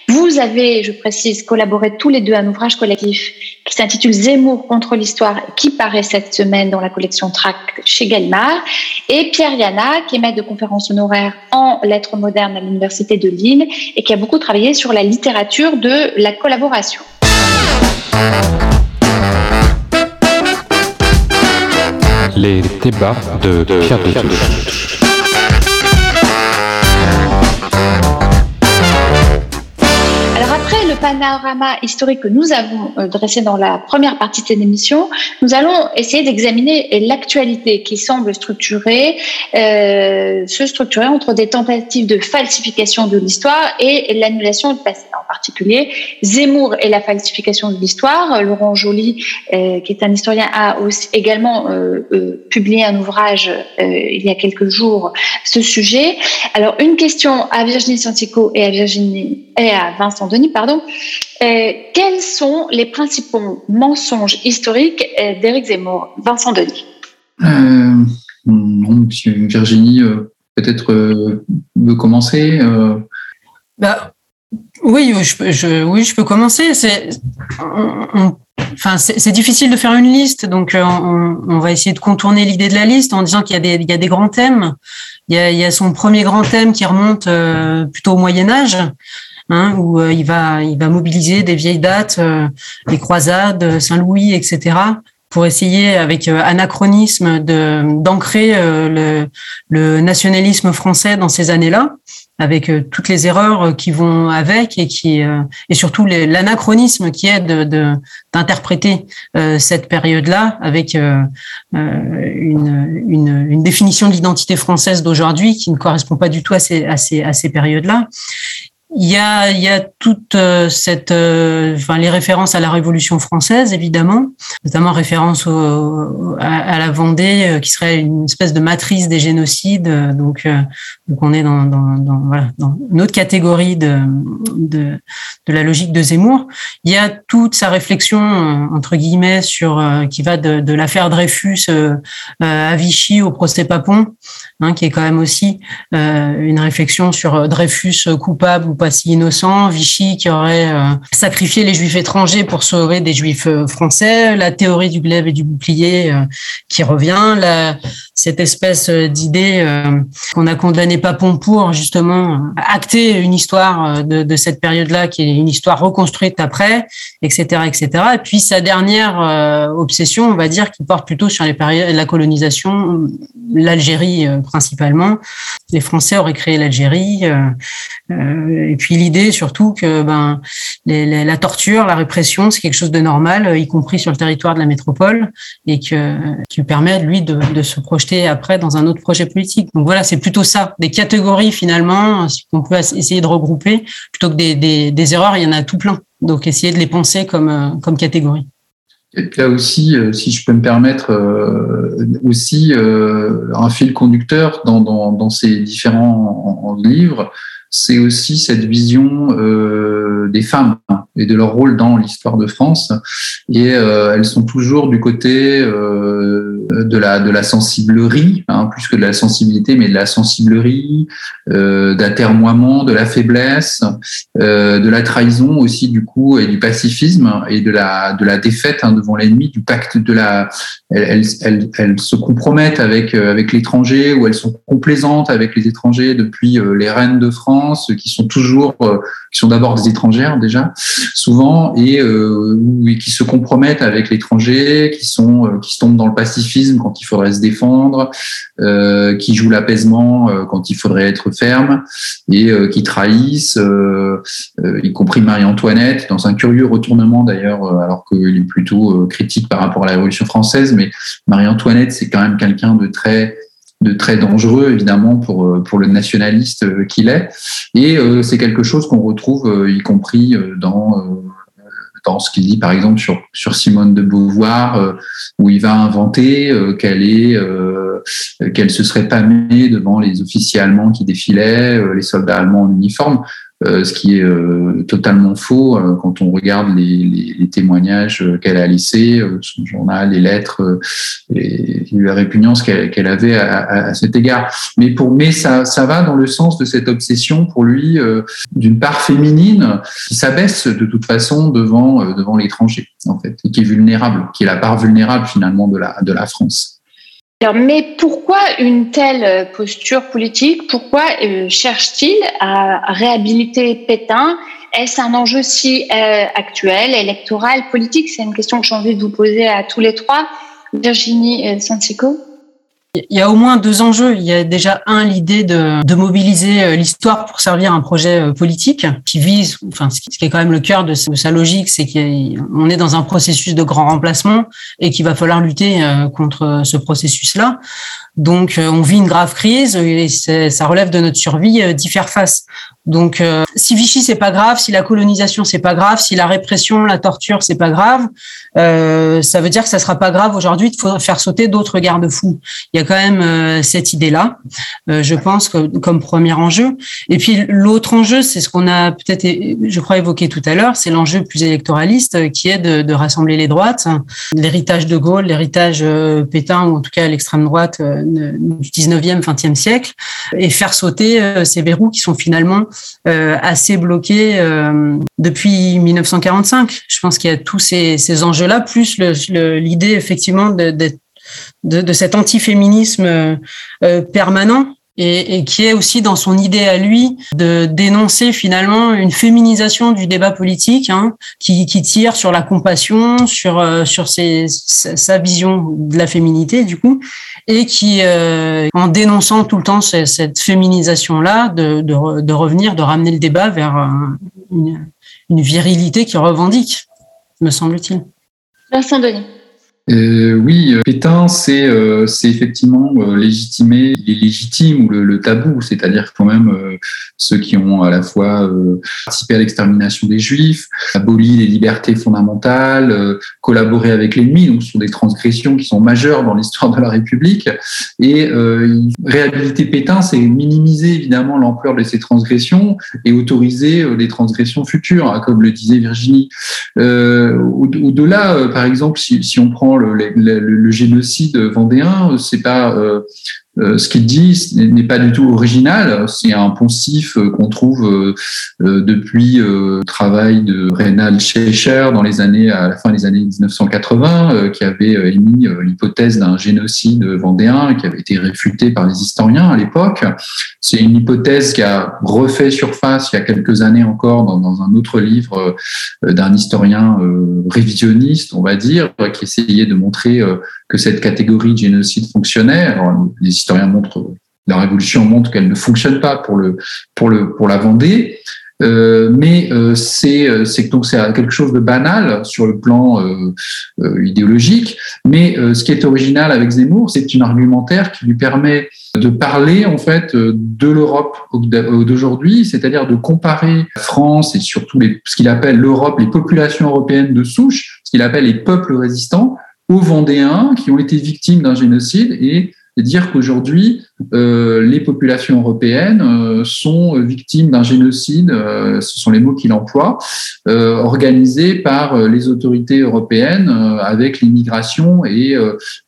Vous avez, je précise, collaboré tous les deux à un ouvrage collectif qui s'intitule Zemmour contre l'histoire, qui paraît cette semaine dans la collection Trac chez Gallimard. Et Pierre Yana, qui est maître de conférences honoraires en lettres modernes à l'Université de Lille et qui a beaucoup travaillé sur la littérature de la collaboration. Les débats de Pierre de. Alors panorama historique que nous avons euh, dressé dans la première partie de cette émission, nous allons essayer d'examiner l'actualité qui semble structurer, euh, se structurer entre des tentatives de falsification de l'histoire et l'annulation du passé. En particulier, Zemmour et la falsification de l'histoire. Laurent Joly, euh, qui est un historien, a aussi également euh, euh, publié un ouvrage euh, il y a quelques jours ce sujet. Alors une question à Virginie Santico et à Virginie et à Vincent Denis, pardon. Euh, quels sont les principaux mensonges historiques euh, d'Éric Zemmour? Vincent Denis. Euh, non, monsieur Virginie, euh, peut-être euh, veut commencer. euh, Bah, oui, je, oui, je peux commencer. C'est, on- on- enfin, c'est c'est difficile de faire une liste, donc on, on va essayer de contourner l'idée de la liste en disant qu'il y a des, il y a des grands thèmes. Il y a, il y a son premier grand thème qui remonte plutôt au Moyen Âge, hein, où euh, il va, il va mobiliser des vieilles dates, euh, les croisades, Saint-Louis, etc. pour essayer, avec euh, anachronisme, de d'ancrer euh, le, le nationalisme français dans ces années-là avec euh, toutes les erreurs euh, qui vont avec et qui euh, et surtout l'anachronisme qui est de d'interpréter euh, cette période-là avec euh, euh, une, une une définition de l'identité française d'aujourd'hui qui ne correspond pas du tout à ces à ces à ces périodes-là. Il y a, il y a toute euh, cette, euh, enfin, les références à la Révolution française, évidemment, notamment référence au, à, à la Vendée, euh, qui serait une espèce de matrice des génocides. Donc, donc on est dans, dans, dans, voilà, dans une autre catégorie de, de, de la logique de Zemmour. Il y a toute sa réflexion, entre guillemets, sur qui va de, de l'affaire Dreyfus à Vichy au procès Papon, hein, qui est quand même aussi euh, une réflexion sur euh, Dreyfus euh, coupable ou pas si innocent, Vichy qui aurait euh, sacrifié les juifs étrangers pour sauver des juifs euh, français, la théorie du glaive et du bouclier euh, qui revient, la, cette espèce d'idée qu'on a condamné Papon pour justement acter une histoire de, de cette période-là qui est une histoire reconstruite après, etc., etc. Et puis sa dernière obsession, on va dire, qui porte plutôt sur les périodes la colonisation, l'Algérie principalement. Les Français auraient créé l'Algérie. euh, euh, et puis l'idée surtout que ben la torture, la répression, c'est quelque chose de normal, euh, y compris sur le territoire de la métropole, et que qui permet lui de, de se projeter après dans un autre projet politique. Donc voilà, c'est plutôt ça, des catégories finalement qu'on peut essayer de regrouper plutôt que des, des, des erreurs. Il y en a tout plein. Donc essayer de les penser comme euh, comme catégories. Et là aussi, euh, si je peux me permettre, euh, aussi euh, un fil conducteur dans, dans, dans ces différents en- en livres, c'est aussi cette vision euh, des femmes et de leur rôle dans l'histoire de France. Et euh, elles sont toujours du côté euh, de la sensiblerie, hein, plus que de la sensibilité, mais de la sensiblerie, d'atermoiement, de la faiblesse, de la trahison aussi du coup et du pacifisme et de la de la défaite hein, devant l'ennemi, du pacte de la. Elles, elles, se compromettent avec avec l'étranger ou elles sont complaisantes avec les étrangers depuis les reines de France qui sont toujours euh, qui sont d'abord des étrangères déjà souvent et, euh, et qui se compromettent avec l'étranger, qui sont euh, qui se tombent dans le pacifisme quand il faudrait se défendre, euh, qui jouent l'apaisement euh, quand il faudrait être ferme et euh, qui trahissent, euh, euh, y compris Marie-Antoinette, dans un curieux retournement d'ailleurs, euh, alors qu'il est plutôt euh, critique par rapport à la Révolution française, mais Marie-Antoinette, c'est quand même quelqu'un de très très dangereux évidemment pour pour le nationaliste qu'il est. Et c'est quelque chose qu'on retrouve y compris dans dans ce qu'il dit par exemple sur, Simone de Beauvoir, euh, où il va inventer euh, qu'elle euh, qu'elle se serait pâmée devant les officiers allemands qui défilaient, les soldats allemands en uniforme. Euh, ce qui est euh, totalement faux euh, quand on regarde les, les, témoignages qu'elle a laissés, son journal, les lettres, et, la répugnance qu'elle avait à, à, cet égard. Mais pour mais ça, ça va dans le sens de cette obsession pour lui d'une part féminine qui s'abaisse de toute façon devant devant l'étranger en fait et qui est vulnérable, qui est la part vulnérable finalement de la de la France mais pourquoi une telle posture politique? Pourquoi euh, cherche-t-il à réhabiliter Pétain? Est-ce un enjeu si euh, actuel, électoral, politique? C'est une question que j'ai envie de vous poser à tous les trois. Virginie euh, Santico il y a au moins deux enjeux. Il y a déjà un l'idée de, mobiliser euh, l'histoire pour servir un projet euh, politique qui vise, enfin ce qui est quand même le cœur de sa logique, c'est qu'on est dans un processus de grand remplacement et qu'il va falloir lutter euh, contre ce processus-là. Donc on vit une grave crise et ça relève de notre survie d'y faire face. Donc, euh, si Vichy c'est pas grave, si la colonisation c'est pas grave, si la répression, la torture c'est pas grave, euh, ça veut dire que ça sera pas grave aujourd'hui de faire sauter d'autres garde-fous. Il y a quand même euh, cette idée-là, je pense, comme premier enjeu. Et puis l'autre enjeu, c'est ce qu'on a peut-être, je crois, évoqué tout à l'heure, c'est l'enjeu plus électoraliste, qui est de, de rassembler les droites, l'héritage de Gaulle, l'héritage Pétain, ou en tout cas l'extrême droite du 19e, 20e siècle, et faire sauter ces verrous qui sont finalement euh, assez bloqué euh, depuis 1945. Je pense qu'il y a tous ces, ces enjeux-là, plus l'idée effectivement de, de, cet antiféminisme euh, permanent et, qui est aussi dans son idée à lui de dénoncer finalement une féminisation du débat politique hein, qui, tire sur la compassion, sur euh, sur ses, sa vision de la féminité du coup, et qui euh, en dénonçant tout le temps cette, cette féminisation là, de, de, de, revenir, de ramener le débat vers euh, une, une virilité qui revendique, me semble-t-il. Vincent Denis. Euh, oui, euh, Pétain, c'est euh, effectivement euh, légitimé, il est légitime ou le, le tabou, c'est-à-dire quand même euh, ceux qui ont à la fois participé à l'extermination des Juifs, aboli les libertés fondamentales, collaboré avec l'ennemi, donc ce sont des transgressions qui sont majeures dans l'histoire de la République. Et réhabiliter Pétain, c'est minimiser évidemment l'ampleur de ces transgressions et autoriser les transgressions futures, hein, comme le disait Virginie. Au-delà, par exemple, si, si on prend le, génocide vendéen, c'est pas euh, ce qu'il dit n'est pas du tout original. C'est un poncif euh, qu'on trouve euh, depuis le travail de Reynald Schleicher dans les années, à la fin des années 1980, qui avait émis l'hypothèse d'un génocide vendéen qui avait été réfuté par les historiens à l'époque. C'est une hypothèse qui a refait surface il y a quelques années encore dans un autre livre d'un historien révisionniste, on va dire, qui essayait de montrer que cette catégorie de génocide fonctionnait. Alors, les historiens montrent, la Révolution montre qu'elle ne fonctionne pas pour le pour le pour la Vendée. Euh, mais euh, c'est euh, c'est donc c'est quelque chose de banal sur le plan euh, euh idéologique. Mais ce qui est original avec Zemmour, c'est une argumentaire qui lui permet de parler en fait de l'Europe d'aujourd'hui, c'est-à-dire de comparer France et surtout les, ce qu'il appelle l'Europe, les populations européennes de souche, ce qu'il appelle les peuples résistants, aux Vendéens qui ont été victimes d'un génocide et dire qu'aujourd'hui, euh, les populations européennes euh, sont victimes d'un génocide, euh, ce sont les mots qu'il emploie, euh, organisé par les autorités européennes avec l'immigration et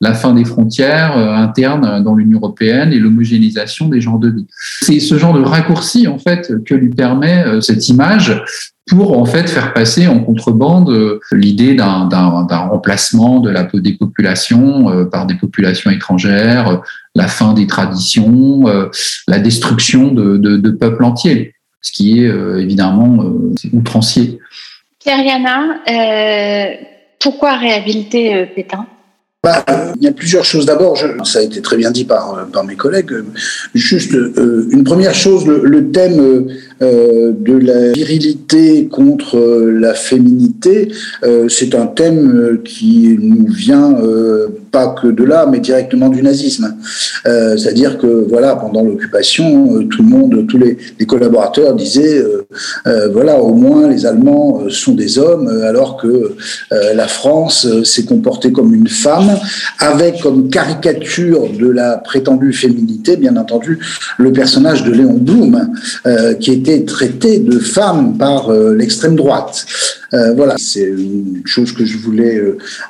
la fin des frontières internes dans l'Union européenne et l'homogénéisation des genres de vie. C'est ce genre de raccourci en fait que lui permet cette image pour en fait faire passer en contrebande euh, l'idée d'un remplacement de la des populations euh, par des populations étrangères, euh, la fin des traditions, la destruction de, de, de peuples entiers, ce qui est évidemment outrancier. Pierre Yana, pourquoi réhabiliter Pétain? Bah, il y a plusieurs choses. D'abord, ça a été très bien dit par, par mes collègues. Juste une première chose, le thème de la virilité contre la féminité, c'est un thème qui nous vient pas que de là, mais directement du nazisme. C'est-à-dire que voilà, pendant l'occupation, tout le monde, tous les, collaborateurs disaient voilà, au moins les Allemands sont des hommes, alors que la France s'est comportée comme une femme, avec comme caricature de la prétendue féminité, bien entendu, le personnage de Léon Blum, euh, qui était traité de femme par euh, l'extrême droite. Euh, voilà, c'est une chose que je voulais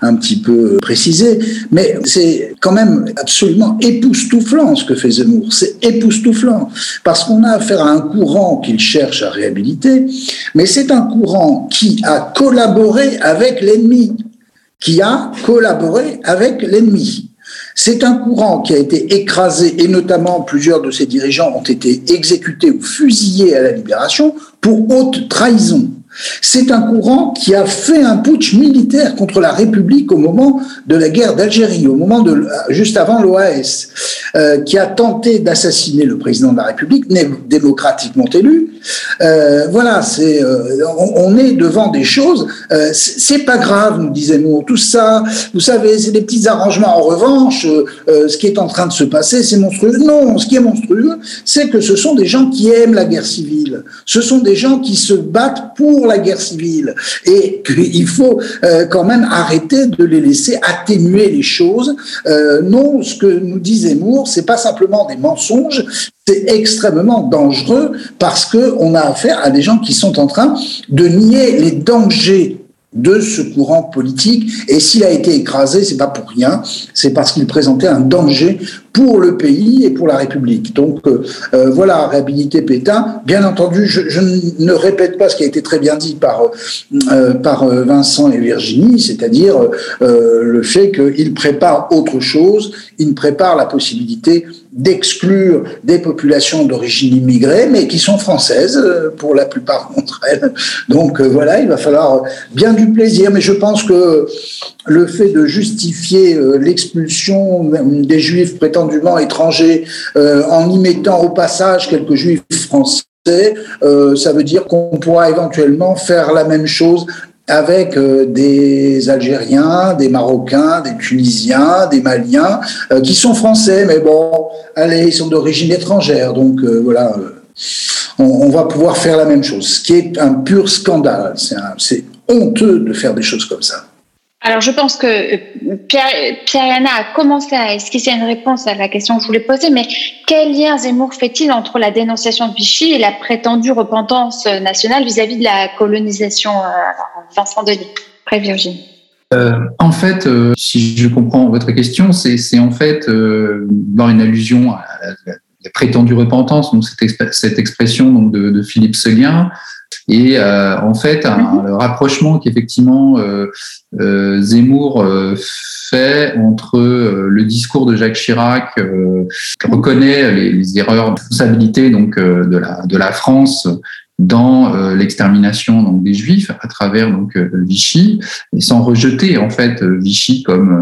un petit peu préciser, mais c'est quand même absolument époustouflant ce que fait Zemmour. C'est époustouflant parce qu'on a affaire à un courant qu'il cherche à réhabiliter, mais c'est un courant qui a collaboré avec l'ennemi qui a collaboré avec l'ennemi. C'est un courant qui a été écrasé et notamment plusieurs de ses dirigeants ont été exécutés ou fusillés à la libération pour haute trahison. C'est un courant qui a fait un putsch militaire contre la République au moment de la guerre d'Algérie, au moment de juste avant l'OAS, euh, qui a tenté d'assassiner le président de la République, démocratiquement élu. Euh, voilà, euh, on, est devant des choses. C'est pas grave, nous disait nous. Tout ça, vous savez, c'est des petits arrangements. En revanche, ce qui est en train de se passer, c'est monstrueux. Non, ce qui est monstrueux, c'est que ce sont des gens qui aiment la guerre civile. Ce sont des gens qui se battent pour la guerre civile et qu'il faut quand même arrêter de les laisser atténuer les choses. Non, ce que nous dit Zemmour, c'est pas simplement des mensonges, c'est extrêmement dangereux parce que on a affaire à des gens qui sont en train de nier les dangers de ce courant politique. Et s'il a été écrasé, c'est pas pour rien, c'est parce qu'il présentait un danger pour le pays et pour la République. Donc euh, euh, voilà, réhabiliter Pétain. Bien entendu, je, ne répète pas ce qui a été très bien dit par, euh, par Vincent et Virginie, c'est-à-dire le fait qu'il prépare autre chose, il prépare la possibilité d'exclure des populations d'origine immigrée, mais qui sont françaises pour la plupart *laughs* d'entre elles. Donc voilà, il va falloir bien du plaisir, mais je pense que le fait de justifier euh, l'expulsion des juifs prétendument étrangers euh, en y mettant au passage quelques juifs français, euh, ça veut dire qu'on pourra éventuellement faire la même chose avec des Algériens, des Marocains, des Tunisiens, des Maliens, qui sont français, mais bon, allez, ils sont d'origine étrangère, donc voilà, on, on, va pouvoir faire la même chose, ce qui est un pur scandale. C'est honteux de faire des choses comme ça. Alors, je pense que euh, Pierre, Pierre a commencé à esquisser une réponse à la question que je voulais poser, mais quel lien Zemmour fait-il entre la dénonciation de Vichy et la prétendue repentance nationale vis-à-vis de la colonisation euh, Vincent Denis, près Virginie. Euh, en fait, si je comprends votre question, c'est en fait dans une allusion à la prétendue repentance, donc cette, cette expression donc de, de Philippe Seguin, et euh, en fait, un, mhm. rapprochement qu'effectivement euh, euh, Zemmour fait entre le discours de Jacques Chirac, qui reconnaît les, les, erreurs de responsabilité donc de la de la France dans euh, l'extermination donc des Juifs à travers donc euh, Vichy, et sans rejeter en fait Vichy comme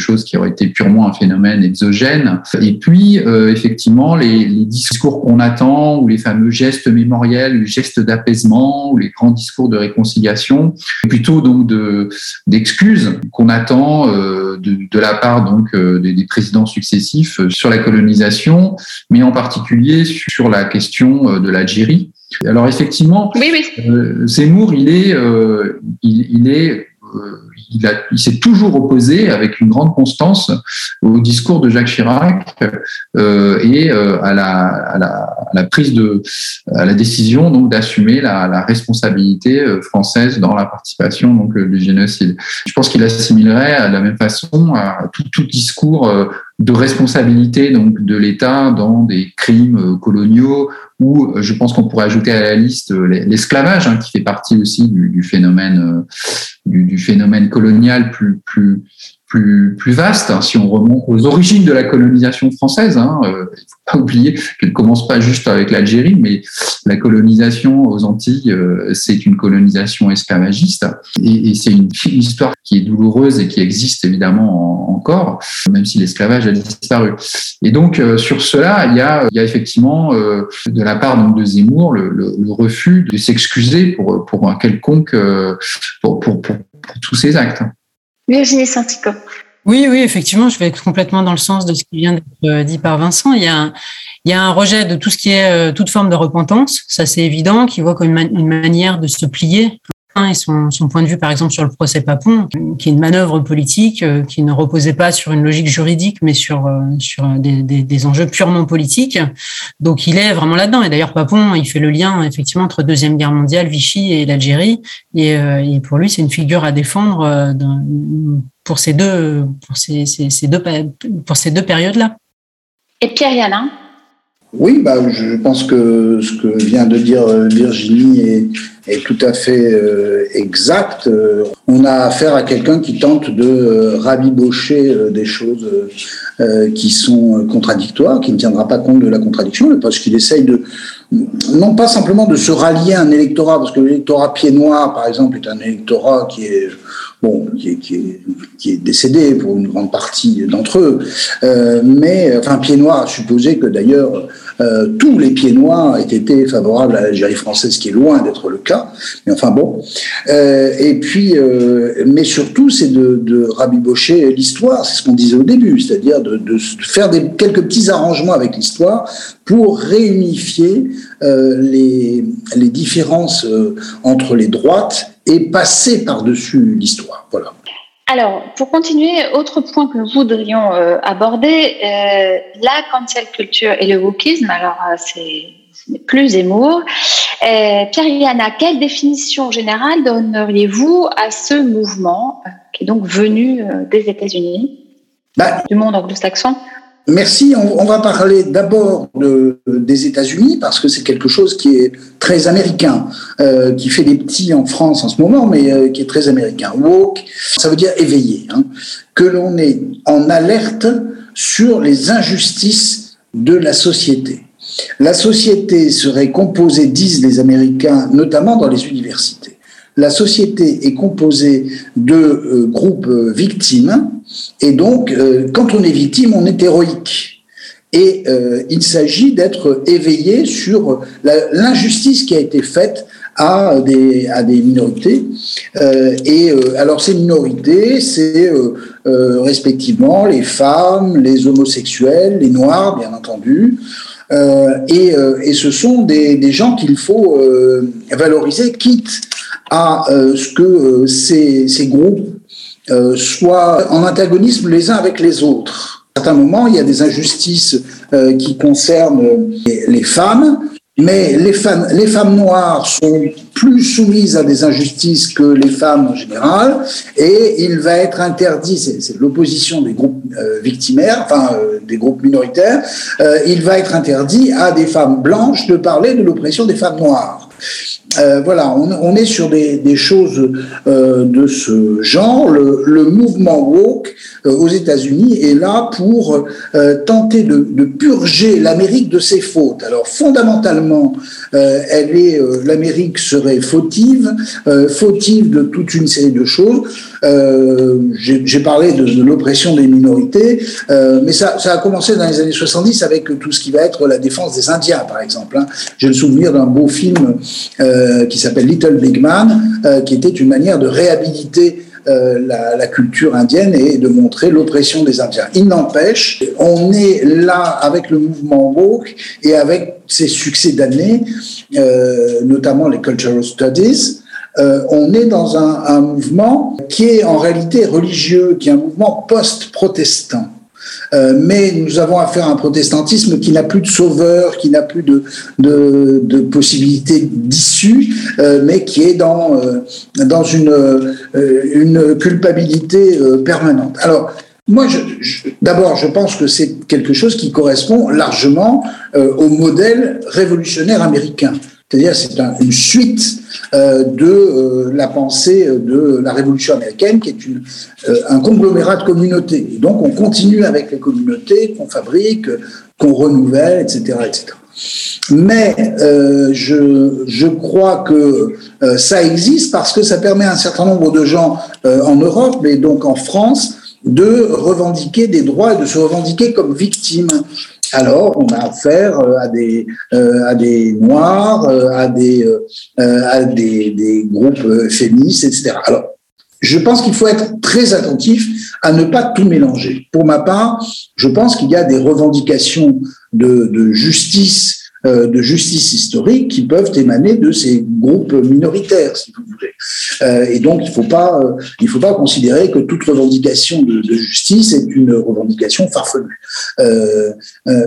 chose qui aurait été purement un phénomène exogène. Et puis effectivement les, les discours qu'on attend ou les fameux gestes mémoriels, les gestes d'apaisement ou les grands discours de réconciliation, plutôt donc de d'excuses qu'on attend de, de, la part donc des, des présidents successifs sur la colonisation, mais en particulier sur la question de l'Algérie alors effectivement, oui, oui. Euh, Zemmour, il est, euh, il, il, est, euh, il, s'est toujours opposé avec une grande constance au discours de Jacques Chirac euh, et euh, à, la, à, la, à, la, prise de, à la décision donc d'assumer la, la, responsabilité française dans la participation donc du génocide. Je pense qu'il assimilerait de la même façon à tout, tout discours de responsabilité donc de l'État dans des crimes coloniaux ou je pense qu'on pourrait ajouter à la liste l'esclavage hein, qui fait partie aussi du, du phénomène du, du, phénomène colonial plus plus plus, plus vaste. Hein, si on remonte aux origines de la colonisation française, hein, euh, il faut pas oublier qu'elle commence pas juste avec l'Algérie, mais la colonisation aux Antilles, euh, c'est une colonisation esclavagiste et, et c'est une, histoire qui est douloureuse et qui existe évidemment encore, même si l'esclavage a disparu. Et donc euh, sur cela, il y a, y a effectivement euh, de la part donc, de Zemmour le, le, le refus de s'excuser pour, pour un quelconque pour, pour, pour, pour tous ces actes. Virginie saint Oui, oui, effectivement, je vais être complètement dans le sens de ce qui vient d'être dit par Vincent. Il y a un, rejet de tout ce qui est toute forme de repentance, ça c'est évident, qui voit comme une manière de se plier et son, point de vue, par exemple, sur le procès Papon, qui est une manœuvre politique qui ne reposait pas sur une logique juridique, mais sur, sur des, des, enjeux purement politiques. Donc, il est vraiment là-dedans. Et d'ailleurs, Papon, il fait le lien, effectivement, entre Deuxième Guerre mondiale, Vichy et l'Algérie. Et, et, pour lui, c'est une figure à défendre pour ces deux, ces, deux, deux périodes-là. Et Pierre Yanin oui, bah, je pense que ce que vient de dire Virginie est, tout à fait euh, exact. On a affaire à quelqu'un qui tente de euh, rabibocher euh, des choses euh, qui sont contradictoires, qui ne tiendra pas compte de la contradiction, parce qu'il essaye de, non pas simplement de se rallier à un électorat, parce que l'électorat pied noir, par exemple, est un électorat qui est bon, qui est, qui est, qui est décédé pour une grande partie d'entre eux, euh, mais enfin pied noir supposé que d'ailleurs euh, tous les pieds noirs aient été favorables à l'Algérie française, ce qui est loin d'être le cas. Mais enfin bon. Euh, et puis, euh, mais surtout, c'est de, de rabibocher l'histoire. C'est ce qu'on disait au début, c'est-à-dire de, faire quelques petits arrangements avec l'histoire pour réunifier les, les différences entre les droites et passer par-dessus l'histoire. Voilà. Alors, pour continuer, autre point que nous voudrions euh, aborder, euh, la cancel culture et le wokisme. Alors, euh, c'est plus Zemmour. Euh, Pierre-Yana, quelle définition générale donneriez-vous à ce mouvement qui est donc venu des États-Unis, bah, du monde anglo-saxon? Merci. On, va parler d'abord de, des États-Unis parce que c'est quelque chose qui est très américain, euh, qui fait des petits en France en ce moment, mais euh, qui est très américain. Woke, ça veut dire éveillé, hein, que l'on est en alerte sur les injustices de la société. La société serait composée, disent les Américains, notamment dans les universités. La société est composée de euh, groupes victimes, et donc, euh, quand on est victime, on est héroïque. Et euh, il s'agit d'être éveillé sur l'injustice qui a été faite à des, à des minorités. Euh, et alors ces minorités, c'est respectivement les femmes, les homosexuels, les noirs, bien entendu. et, et ce sont des, des gens qu'il faut valoriser, quitte à ce que ces, ces groupes euh, soient en antagonisme les uns avec les autres. À certains moments, il y a des injustices euh, qui concernent les, femmes, mais les femmes, les femmes noires sont plus soumises à des injustices que les femmes en général, et il va être interdit, c'est l'opposition des groupes euh, victimaires, enfin euh, des groupes minoritaires, euh, il va être interdit à des femmes blanches de parler de l'oppression des femmes noires. Euh, voilà, on, est sur des, choses euh, de ce genre. Le, mouvement woke euh, aux États-Unis est là pour tenter de, purger l'Amérique de ses fautes. Alors fondamentalement, l'Amérique serait fautive, fautive de toute une série de choses. J'ai parlé de, l'oppression des minorités, mais ça, a commencé dans les années 70 avec tout ce qui va être la défense des Indiens, par exemple. Hein. J'ai le souvenir d'un beau film. Qui s'appelle Little Big Man, euh, qui était une manière de réhabiliter euh, la, culture indienne et de montrer l'oppression des Indiens. Il n'empêche, on est là avec le mouvement woke et avec ses succès d'années, euh, notamment les cultural studies. Euh, on est dans un, mouvement qui est en réalité religieux, qui est un mouvement post-protestant. Euh, mais nous avons affaire à un protestantisme qui n'a plus de sauveur, qui n'a plus de, de, de possibilité d'issue, euh, mais qui est dans, euh, dans une, euh, une culpabilité permanente. Alors, moi, je, je, d'abord, je pense que c'est quelque chose qui correspond largement au modèle révolutionnaire américain. C'est-à-dire c'est une suite de la pensée de la Révolution américaine, qui est une, un conglomérat de communautés. donc on continue avec les communautés qu'on fabrique, qu'on renouvelle, etc., etc. Mais euh, je, je, crois que euh, ça existe parce que ça permet à un certain nombre de gens euh, en Europe, mais donc en France, de revendiquer des droits et de se revendiquer comme victimes. Alors, on a affaire à des, à des Noirs, à des, à des, des groupes féministes, etc. Alors, je pense qu'il faut être très attentif à ne pas tout mélanger. Pour ma part, je pense qu'il y a des revendications de, de justice euh, de justice historique qui peuvent émaner de ces groupes minoritaires, si vous voulez. Euh, et donc, il ne faut pas, euh, faut pas considérer que toute revendication de, justice est une revendication farfelue.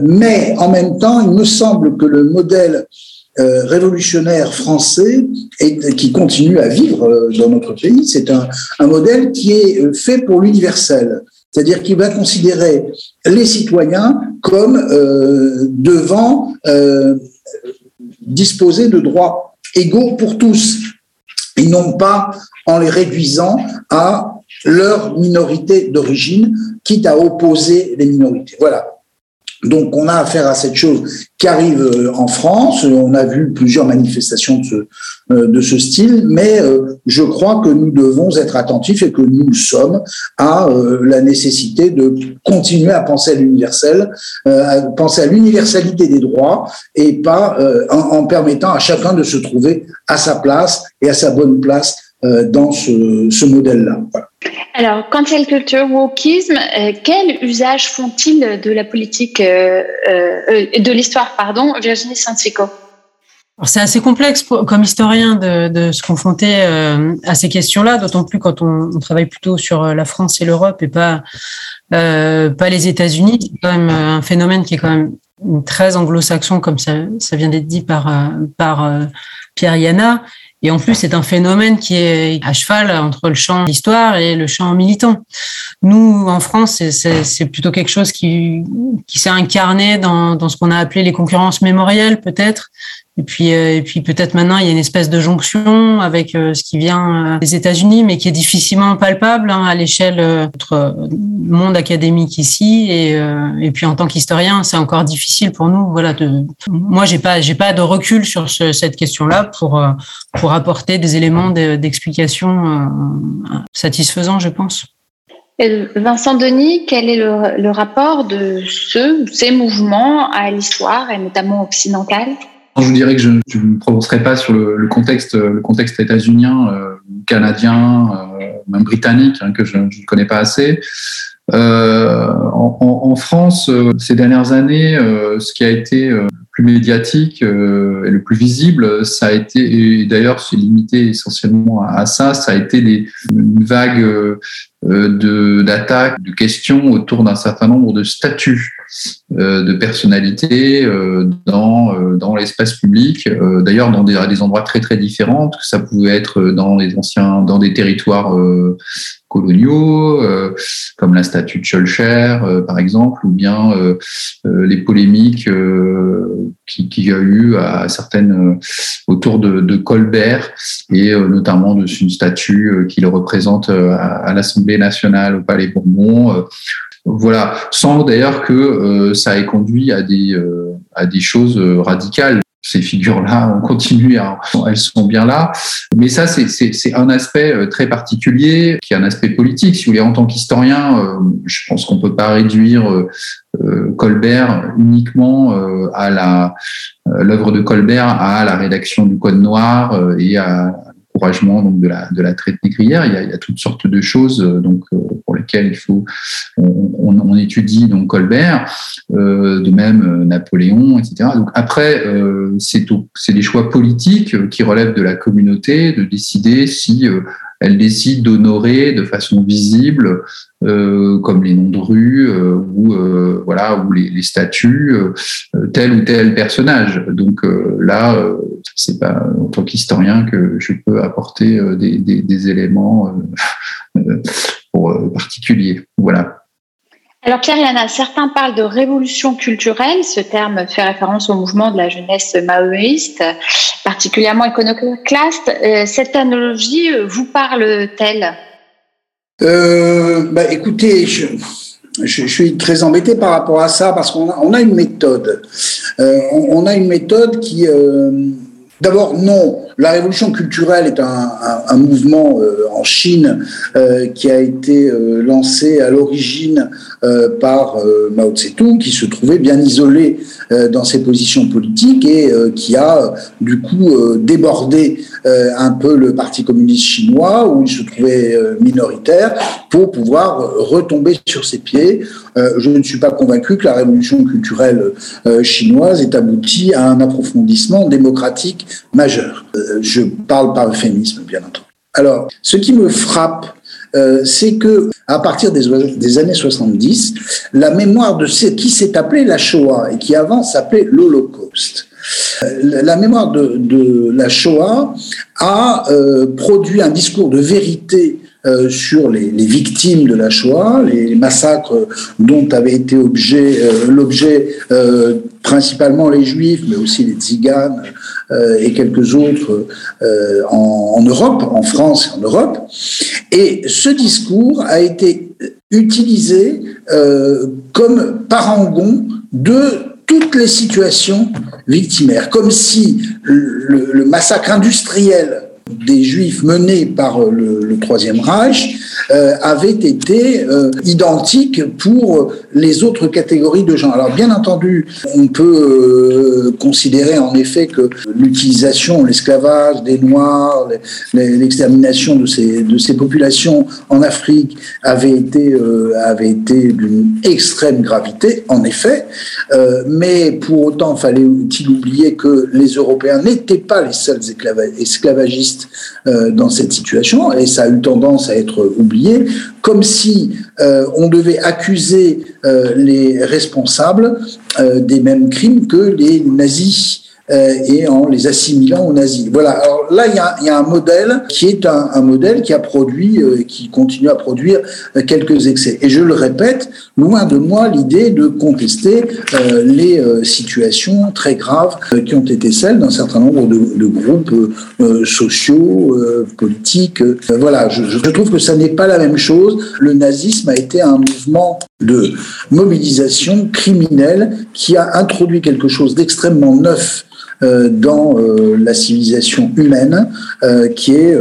mais en même temps, il me semble que le modèle révolutionnaire français et qui continue à vivre dans notre pays. C'est un, un, modèle qui est fait pour l'universel. C'est-à-dire qu'il va considérer les citoyens comme euh, devant euh, disposer de droits égaux pour tous, et non pas en les réduisant à leur minorité d'origine, quitte à opposer les minorités. Voilà. Donc on a affaire à cette chose qui arrive euh, en France. On a vu plusieurs manifestations de ce, euh, style, mais euh, je crois que nous devons être attentifs et que nous sommes à la nécessité de continuer à penser à l'universel, à penser à l'universalité des droits et pas en, permettant à chacun de se trouver à sa place et à sa bonne place dans ce, modèle-là. Alors, le culture wokisme, euh, quel usage font-ils de la politique, euh, euh, de l'histoire, pardon, Virginie Santico c'est assez complexe comme historien de, de se confronter à ces questions-là, d'autant plus quand on, on, travaille plutôt sur la France et l'Europe et pas pas les États-Unis. C'est quand même un phénomène qui est quand même très anglo-saxon, comme ça, ça vient d'être dit par par Pierre Yana, et en plus, c'est un phénomène qui est à cheval entre le champ d'histoire et le champ militant. Nous, en France, c'est plutôt quelque chose qui, qui s'est incarné dans, dans ce qu'on a appelé les concurrences mémorielles, peut-être, et puis, euh, et puis peut-être maintenant, il y a une espèce de jonction avec euh, ce qui vient euh, des États-Unis, mais qui est difficilement palpable hein, à l'échelle notre monde académique ici. Et, et puis en tant qu'historien, c'est encore difficile pour nous. Voilà, de, moi, j'ai pas, j'ai pas de recul sur ce, cette question-là pour pour apporter des éléments d'explication satisfaisants, je pense. Vincent Denis, quel est le, le rapport de ce, ces mouvements à l'histoire et notamment occidentale? Je vous dirais que je ne me prononcerai pas sur le, contexte, le contexte états-unien, euh, canadien, euh, même britannique, hein, que je ne connais pas assez. Euh, en, en, France, euh, ces dernières années, euh, ce qui a été le plus médiatique et le plus visible, ça a été, et d'ailleurs c'est limité essentiellement à, ça, ça a été des, une vague d'attaques, de, de questions autour d'un certain nombre de statuts euh, de personnalités euh, dans, euh, dans l'espace public, d'ailleurs dans des, des, endroits très très différents, que ça pouvait être dans les anciens, dans des territoires coloniaux, comme la statue de Schulcher, par exemple, ou bien les polémiques qui, qui y a eu à certaines autour de, Colbert et notamment de une statue qui le représente à l'Assemblée nationale au Palais Bourbon voilà, sans d'ailleurs que euh, ça ait conduit à des, euh, à des choses euh, radicales. Ces figures-là, on continue, à, elles sont bien là. Mais ça, c'est un aspect très particulier, qui est un aspect politique. Si vous voulez, en tant qu'historien, je pense qu'on peut pas réduire Colbert uniquement à l'œuvre de Colbert à la rédaction du Code Noir et à donc de la de la traite négrière. Il y a, il y a toutes sortes de choses euh, donc euh, pour lesquelles il faut on, on, étudie donc Colbert, euh, de même Napoléon, etc. Donc après c'est c'est des choix politiques qui relèvent de la communauté de décider si elle décide d'honorer de façon visible, euh, comme les noms de rues euh, ou euh, voilà ou les, statues, tel ou tel personnage. Donc là, c'est pas en tant qu'historien que je peux apporter des, éléments *laughs* particuliers. Voilà. Alors Pierre Yana, certains parlent de révolution culturelle. Ce terme fait référence au mouvement de la jeunesse maoïste, particulièrement iconoclaste. Euh, cette analogie vous parle-t-elle? Euh, bah, Écoutez, je, suis très embêté par rapport à ça parce qu'on a, une méthode. Euh, on, a une méthode qui... Euh, D'abord, non. La révolution culturelle est un, mouvement euh, en Chine euh, qui a été euh, lancé à l'origine par Mao Tse-tung, qui se trouvait bien isolé dans ses positions politiques et qui a du coup débordé un peu le Parti communiste chinois où il se trouvait minoritaire pour pouvoir retomber sur ses pieds. Je ne suis pas convaincu que la révolution culturelle chinoise ait abouti à un approfondissement démocratique majeur. je parle par euphémisme, bien entendu. Alors, ce qui me frappe euh, c'est que à partir des, des, années 70, la mémoire de ce qui s'est appelé la Shoah et qui avant s'appelait l'Holocauste, euh, la mémoire de, la Shoah a euh, produit un discours de vérité euh, sur les, victimes de la Shoah, les massacres dont avait été objet, euh, l'objet euh, principalement les Juifs, mais aussi les Tziganes et quelques autres en, Europe, en France et en Europe. Et ce discours a été utilisé comme parangon de toutes les situations victimaires, comme si le, le massacre industriel des Juifs menés par le, Troisième Reich euh, avait été euh, identique pour les autres catégories de gens. Alors bien entendu, on peut euh, considérer en effet que l'utilisation, l'esclavage des Noirs, l'extermination de ces, de ces populations en Afrique avait été, euh, avait été d'une extrême gravité, en effet, euh, mais pour autant fallait-il oublier que les Européens n'étaient pas les seuls esclavagistes dans cette situation, et ça a eu tendance à être oublié, comme si euh, on devait accuser euh, les responsables euh, des mêmes crimes que les nazis. euh, et en les assimilant aux nazis. Voilà. Alors là, il y a, y a, un modèle qui est un, un modèle qui a produit, euh, qui continue à produire euh, quelques excès. Et je le répète, loin de moi l'idée de contester euh, les euh, situations très graves qui ont été celles d'un certain nombre de, de groupes sociaux, politiques. voilà. Je, je trouve que ça n'est pas la même chose. Le nazisme a été un mouvement de mobilisation criminelle qui a introduit quelque chose d'extrêmement neuf euh, dans euh, la civilisation humaine, euh, qui est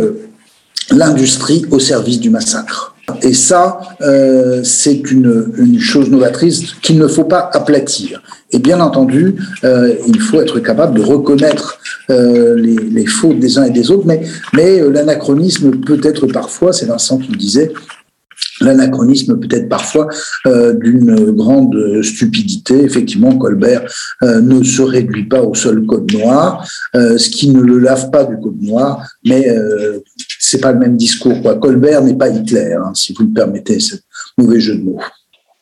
l'industrie au service du massacre. Et ça, euh, c'est une, chose novatrice qu'il ne faut pas aplatir. Et bien entendu, euh, il faut être capable de reconnaître euh, les, les, fautes des uns et des autres, mais, mais l'anachronisme peut être parfois, c'est Vincent qui le disait, l'anachronisme peut-être parfois euh, d'une grande stupidité. Effectivement, Colbert euh, ne se réduit pas au seul code noir, euh, ce qui ne le lave pas du code noir, mais c'est pas le même discours. Quoi. Colbert n'est pas Hitler, hein, si vous me permettez ce mauvais jeu de mots.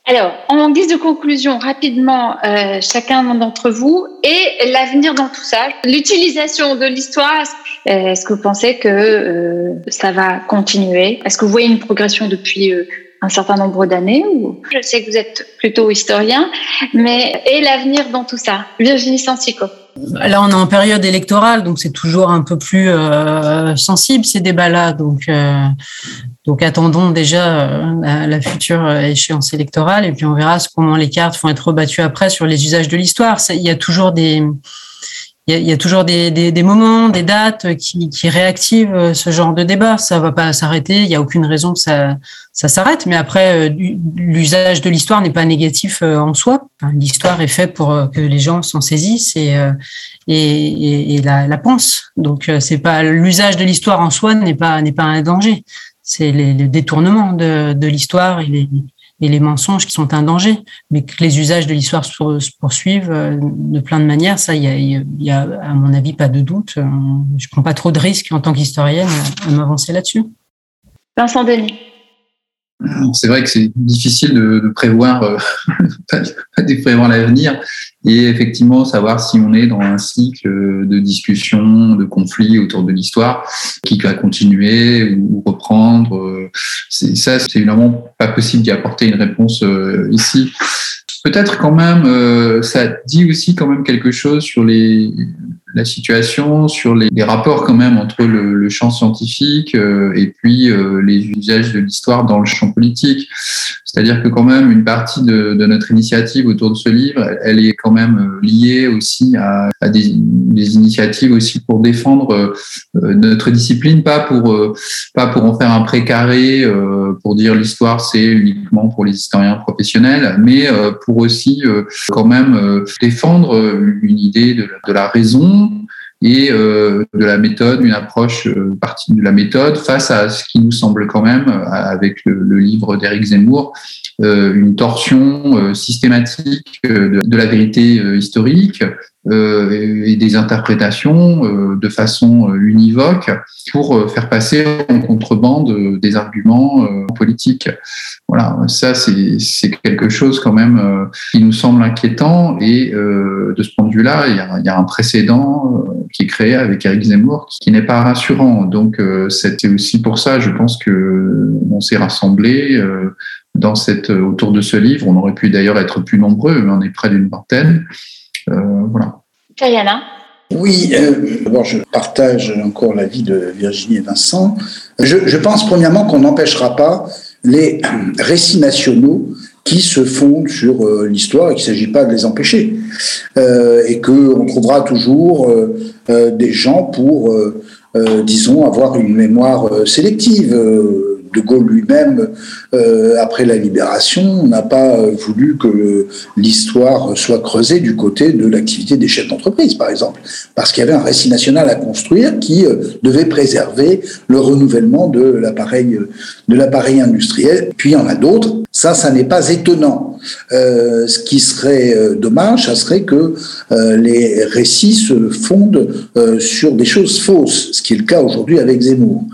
Alors, en guise de conclusion, rapidement, euh, chacun d'entre vous, et l'avenir dans tout ça, l'utilisation de l'histoire, est-ce que vous pensez que euh, ça va continuer? Est-ce que vous voyez une progression depuis euh, un certain nombre d'années ou... Je sais que vous êtes plutôt historien, mais et l'avenir dans tout ça? Virginie Sancico. Là, on est en période électorale, donc c'est toujours un peu plus euh, sensible ces débats-là. Donc, euh, donc attendons déjà euh, la, future échéance électorale et puis on verra comment les cartes vont être rebattues après sur les usages de l'histoire. Il y a toujours des il y, a, toujours des, des, des, moments, des dates qui, qui, réactivent ce genre de débat. Ça va pas s'arrêter. Il n'y a aucune raison que ça, ça s'arrête. Mais après, l'usage de l'histoire n'est pas négatif en soi. L'histoire est faite pour que les gens s'en saisissent et, et, et, et la, la, pensent. Donc, c'est pas l'usage de l'histoire en soi n'est pas n'est pas un danger. C'est les, les détournements de, de l'histoire et les, et les mensonges qui sont un danger, mais que les usages de l'histoire se poursuivent de plein de manières, ça, il y a, il y a, à mon avis pas de doute. Je prends pas trop de risques en tant qu'historienne à m'avancer là-dessus. Vincent Denis. C'est vrai que c'est difficile de, de prévoir, euh, *laughs* de prévoir l'avenir et effectivement savoir si on est dans un cycle de discussion, de conflit autour de l'histoire qui va continuer ou reprendre. ça, c'est évidemment pas possible d'y apporter une réponse ici. Peut-être quand même, ça dit aussi quand même quelque chose sur les, la situation, sur les, les, rapports quand même entre le, le champ scientifique euh, et puis euh, les usages de l'histoire dans le champ politique. C'est-à-dire que quand même une partie de, de, notre initiative autour de ce livre, elle est quand même euh, liée aussi à, à des, des, initiatives aussi pour défendre notre discipline, pas pour pas pour en faire un précaré, pour dire l'histoire c'est uniquement pour les historiens professionnels, mais pour aussi quand même défendre une idée de, de la raison et euh, de la méthode, une approche euh, partie de la méthode face à ce qui nous semble quand même, euh, avec le, le livre d'Éric Zemmour, euh, une torsion euh, systématique de, de, la vérité historique et des interprétations de façon univoque pour faire passer en contrebande des arguments politiques. Voilà, ça c'est quelque chose quand même euh, qui nous semble inquiétant et euh, de ce point de vue-là, il y a, il y a un précédent euh, qui est créé avec Eric Zemmour qui n'est pas rassurant. Donc c'était aussi pour ça, je pense que on s'est rassemblés dans cette autour de ce livre. On aurait pu d'ailleurs être plus nombreux, mais on est près d'une vingtaine. Voilà. Kayana oui, euh, d'abord je partage encore l'avis de Virginie et Vincent. Je, je pense premièrement qu'on n'empêchera pas les récits nationaux qui se fondent sur euh, l'histoire et qu'il ne s'agit pas de les empêcher. Euh, et qu'on trouvera toujours euh, euh, des gens pour, euh, disons, avoir une mémoire sélective. De Gaulle lui-même, euh, après la libération, n'a pas voulu que l'histoire soit creusée du côté de l'activité des chefs d'entreprise, par exemple, parce qu'il y avait un récit national à construire qui euh, devait préserver le renouvellement de l'appareil industriel. Puis il y en a d'autres. Ça, ça n'est pas étonnant. Euh, ce qui serait euh, dommage, ça serait que euh, les récits se fondent euh, sur des choses fausses, ce qui est le cas aujourd'hui avec Zemmour.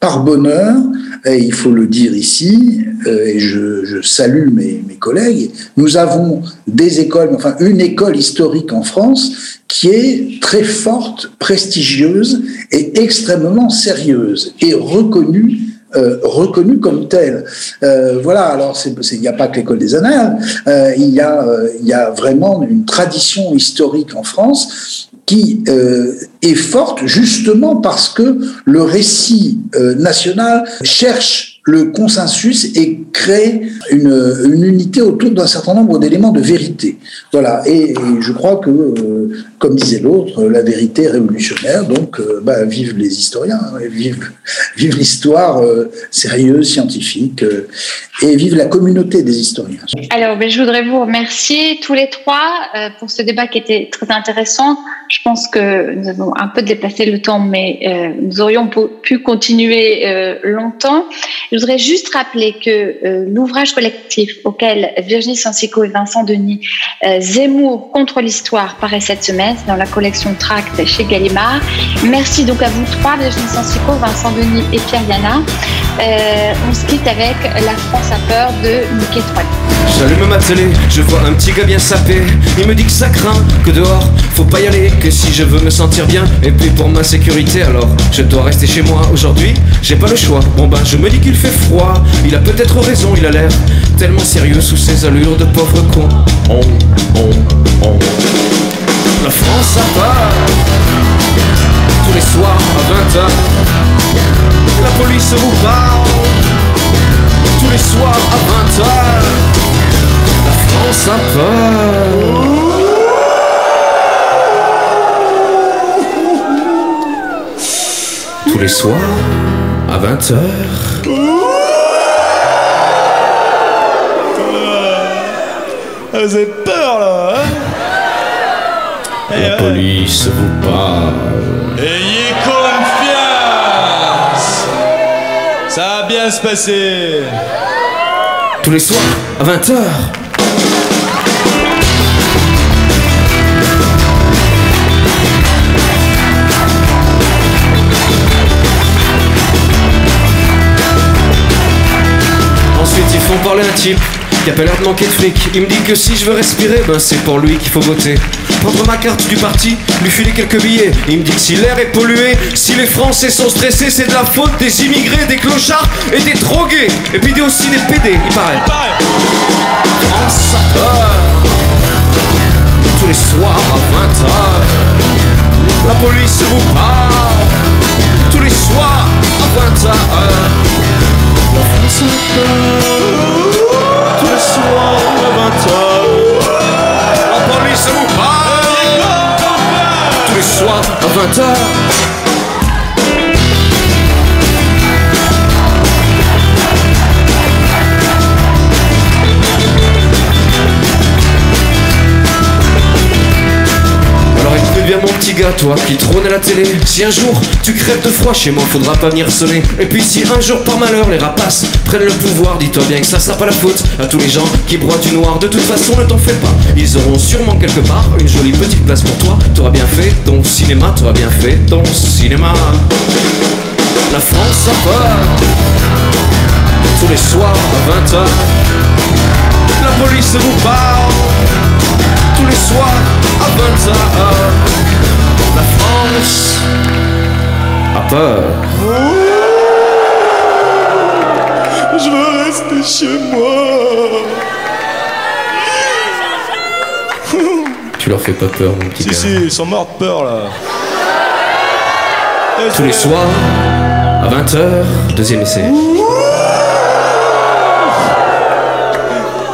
Par bonheur, et il faut le dire ici, euh, et je, je salue mes, mes, collègues, nous avons des écoles, enfin une école historique en France qui est très forte, prestigieuse et extrêmement sérieuse et reconnue euh, reconnu comme tel. Euh, voilà, alors il n'y a pas que l'école des annales, euh, il, y a, euh, il y a vraiment une tradition historique en France qui euh, est forte justement parce que le récit national cherche le consensus et crée une, unité autour d'un certain nombre d'éléments de vérité. Voilà, et, je crois que, euh, comme disait l'autre, la vérité est révolutionnaire, donc euh, bah, vive les historiens, hein, vive, *laughs* l'histoire euh, sérieuse, scientifique, euh, et vive la communauté des historiens. Alors, ben, je voudrais vous remercier tous les trois pour ce débat qui était très intéressant. Je pense que nous avons un peu dépassé le temps, mais nous aurions pu continuer longtemps. Je voudrais juste rappeler que euh, l'ouvrage collectif auquel Virginie Sansico et Vincent Denis, euh, Zemmour contre l'histoire, paraît cette semaine dans la collection Tract chez Gallimard. Merci donc à vous trois, Virginie Sansico, Vincent Denis et Pierre Yana. Euh, on se quitte avec La France a peur de Mickey Troy. J'allume ma télé, je vois un petit gars bien sapé. Il me dit que ça craint, que dehors, faut pas y aller, que si je veux me sentir bien. Et puis pour ma sécurité, alors je dois rester chez moi. Aujourd'hui, j'ai pas le choix. Bon ben, je me dis qu'il fait froid. Il a peut-être raison, il a l'air tellement sérieux sous ses allures de pauvre con. On, on, on. La France a peur. Tous les soirs à 20h. La police vous parle. Tous les soirs à 20h. La France a peur. Tous les soirs à 20h. Vous avez peur là hein La Eh ouais. police vous parle. Ayez confiance Ça va bien se passer Tous les soirs à 20h. Ensuite ils font parler un type qui a pas l'air de manquer de fric. Il me dit que si je veux respirer, ben c'est pour lui qu'il faut voter. Prendre ma carte du parti, lui filer quelques billets. Il me dit que si l'air est pollué, si les Français sont stressés, c'est de la faute des immigrés, des clochards et des drogués. Et puis il dit aussi des PD, il paraît. A peur. Tous les soirs à 20h, la police vous parle. Tous les soirs à 20h, la France a peur. Soirs à 20h, mon petit gars, toi qui trône à la télé. Si un jour tu crèves de froid chez moi, faudra pas venir sonner. Et puis si un jour par malheur les rapaces prennent le pouvoir Dis-toi bien que ça sera pas la faute à tous les gens qui broient du noir. De toute façon ne t'en fais pas, ils auront sûrement quelque part Une jolie petite place pour toi, t'auras bien fait ton cinéma T'auras bien fait ton cinéma. La France a peur. Tous les soirs à 20h La police vous parle tous les soirs à 20h. La France a peur. Je veux rester chez moi. Tu leur fais pas peur, mon petit Si, gars. si, ils sont morts de peur là. Tous les soirs à 20h, deuxième essai.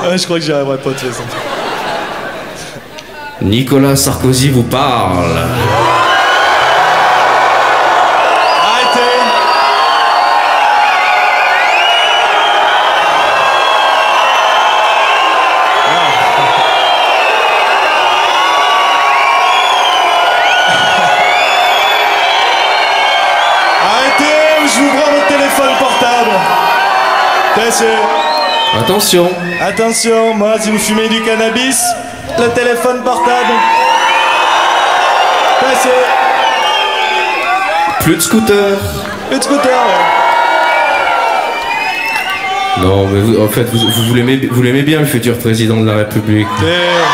Ouais, je crois que j'y arriverai pas de toute façon. Nicolas Sarkozy vous parle. Arrêtez. Arrêtez ou je vous prends votre téléphone portable. Attention, Attention, moi si vous fumez du cannabis, le téléphone portable. Passez plus de scooter. Le scooter ouais. Non, mais vous- en fait, vous, vous, vous l'aimez vous l'aimez bien, le futur président de la République. Et-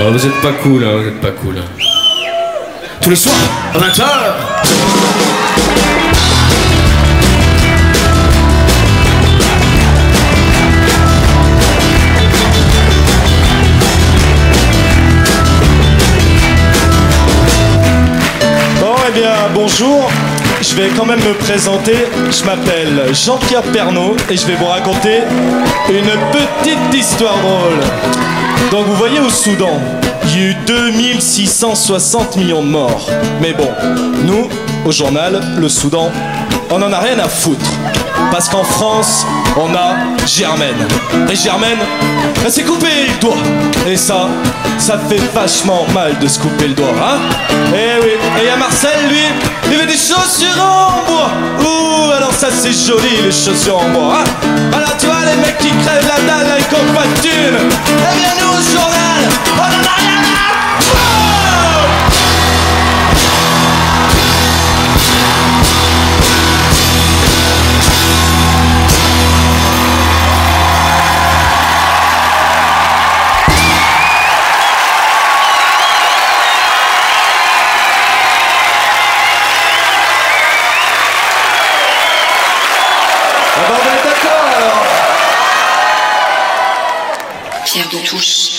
Oh, vous êtes pas cool, hein, vous êtes pas cool. hein. Tous les soirs à 20h. Je vais quand même me présenter. Je m'appelle Jean-Pierre Pernaud et je vais vous raconter une petite histoire drôle. Donc, vous voyez au Soudan, il y a eu 2660 millions de morts. Mais bon, nous, au journal, le Soudan, on en a rien à foutre. Parce qu'en France, on a Germaine. Et Germaine, elle s'est coupé le doigt. Et ça, ça fait vachement mal de se couper le doigt, hein Eh oui. Et il y a Marcel, lui, il veut des chaussures en bois. Ouh, alors ça c'est joli, les chaussures en bois, hein Alors tu vois, les mecs qui crèvent la dalle ont pas de thunes. Eh bien, nous, au journal, on en a rien à de Touche.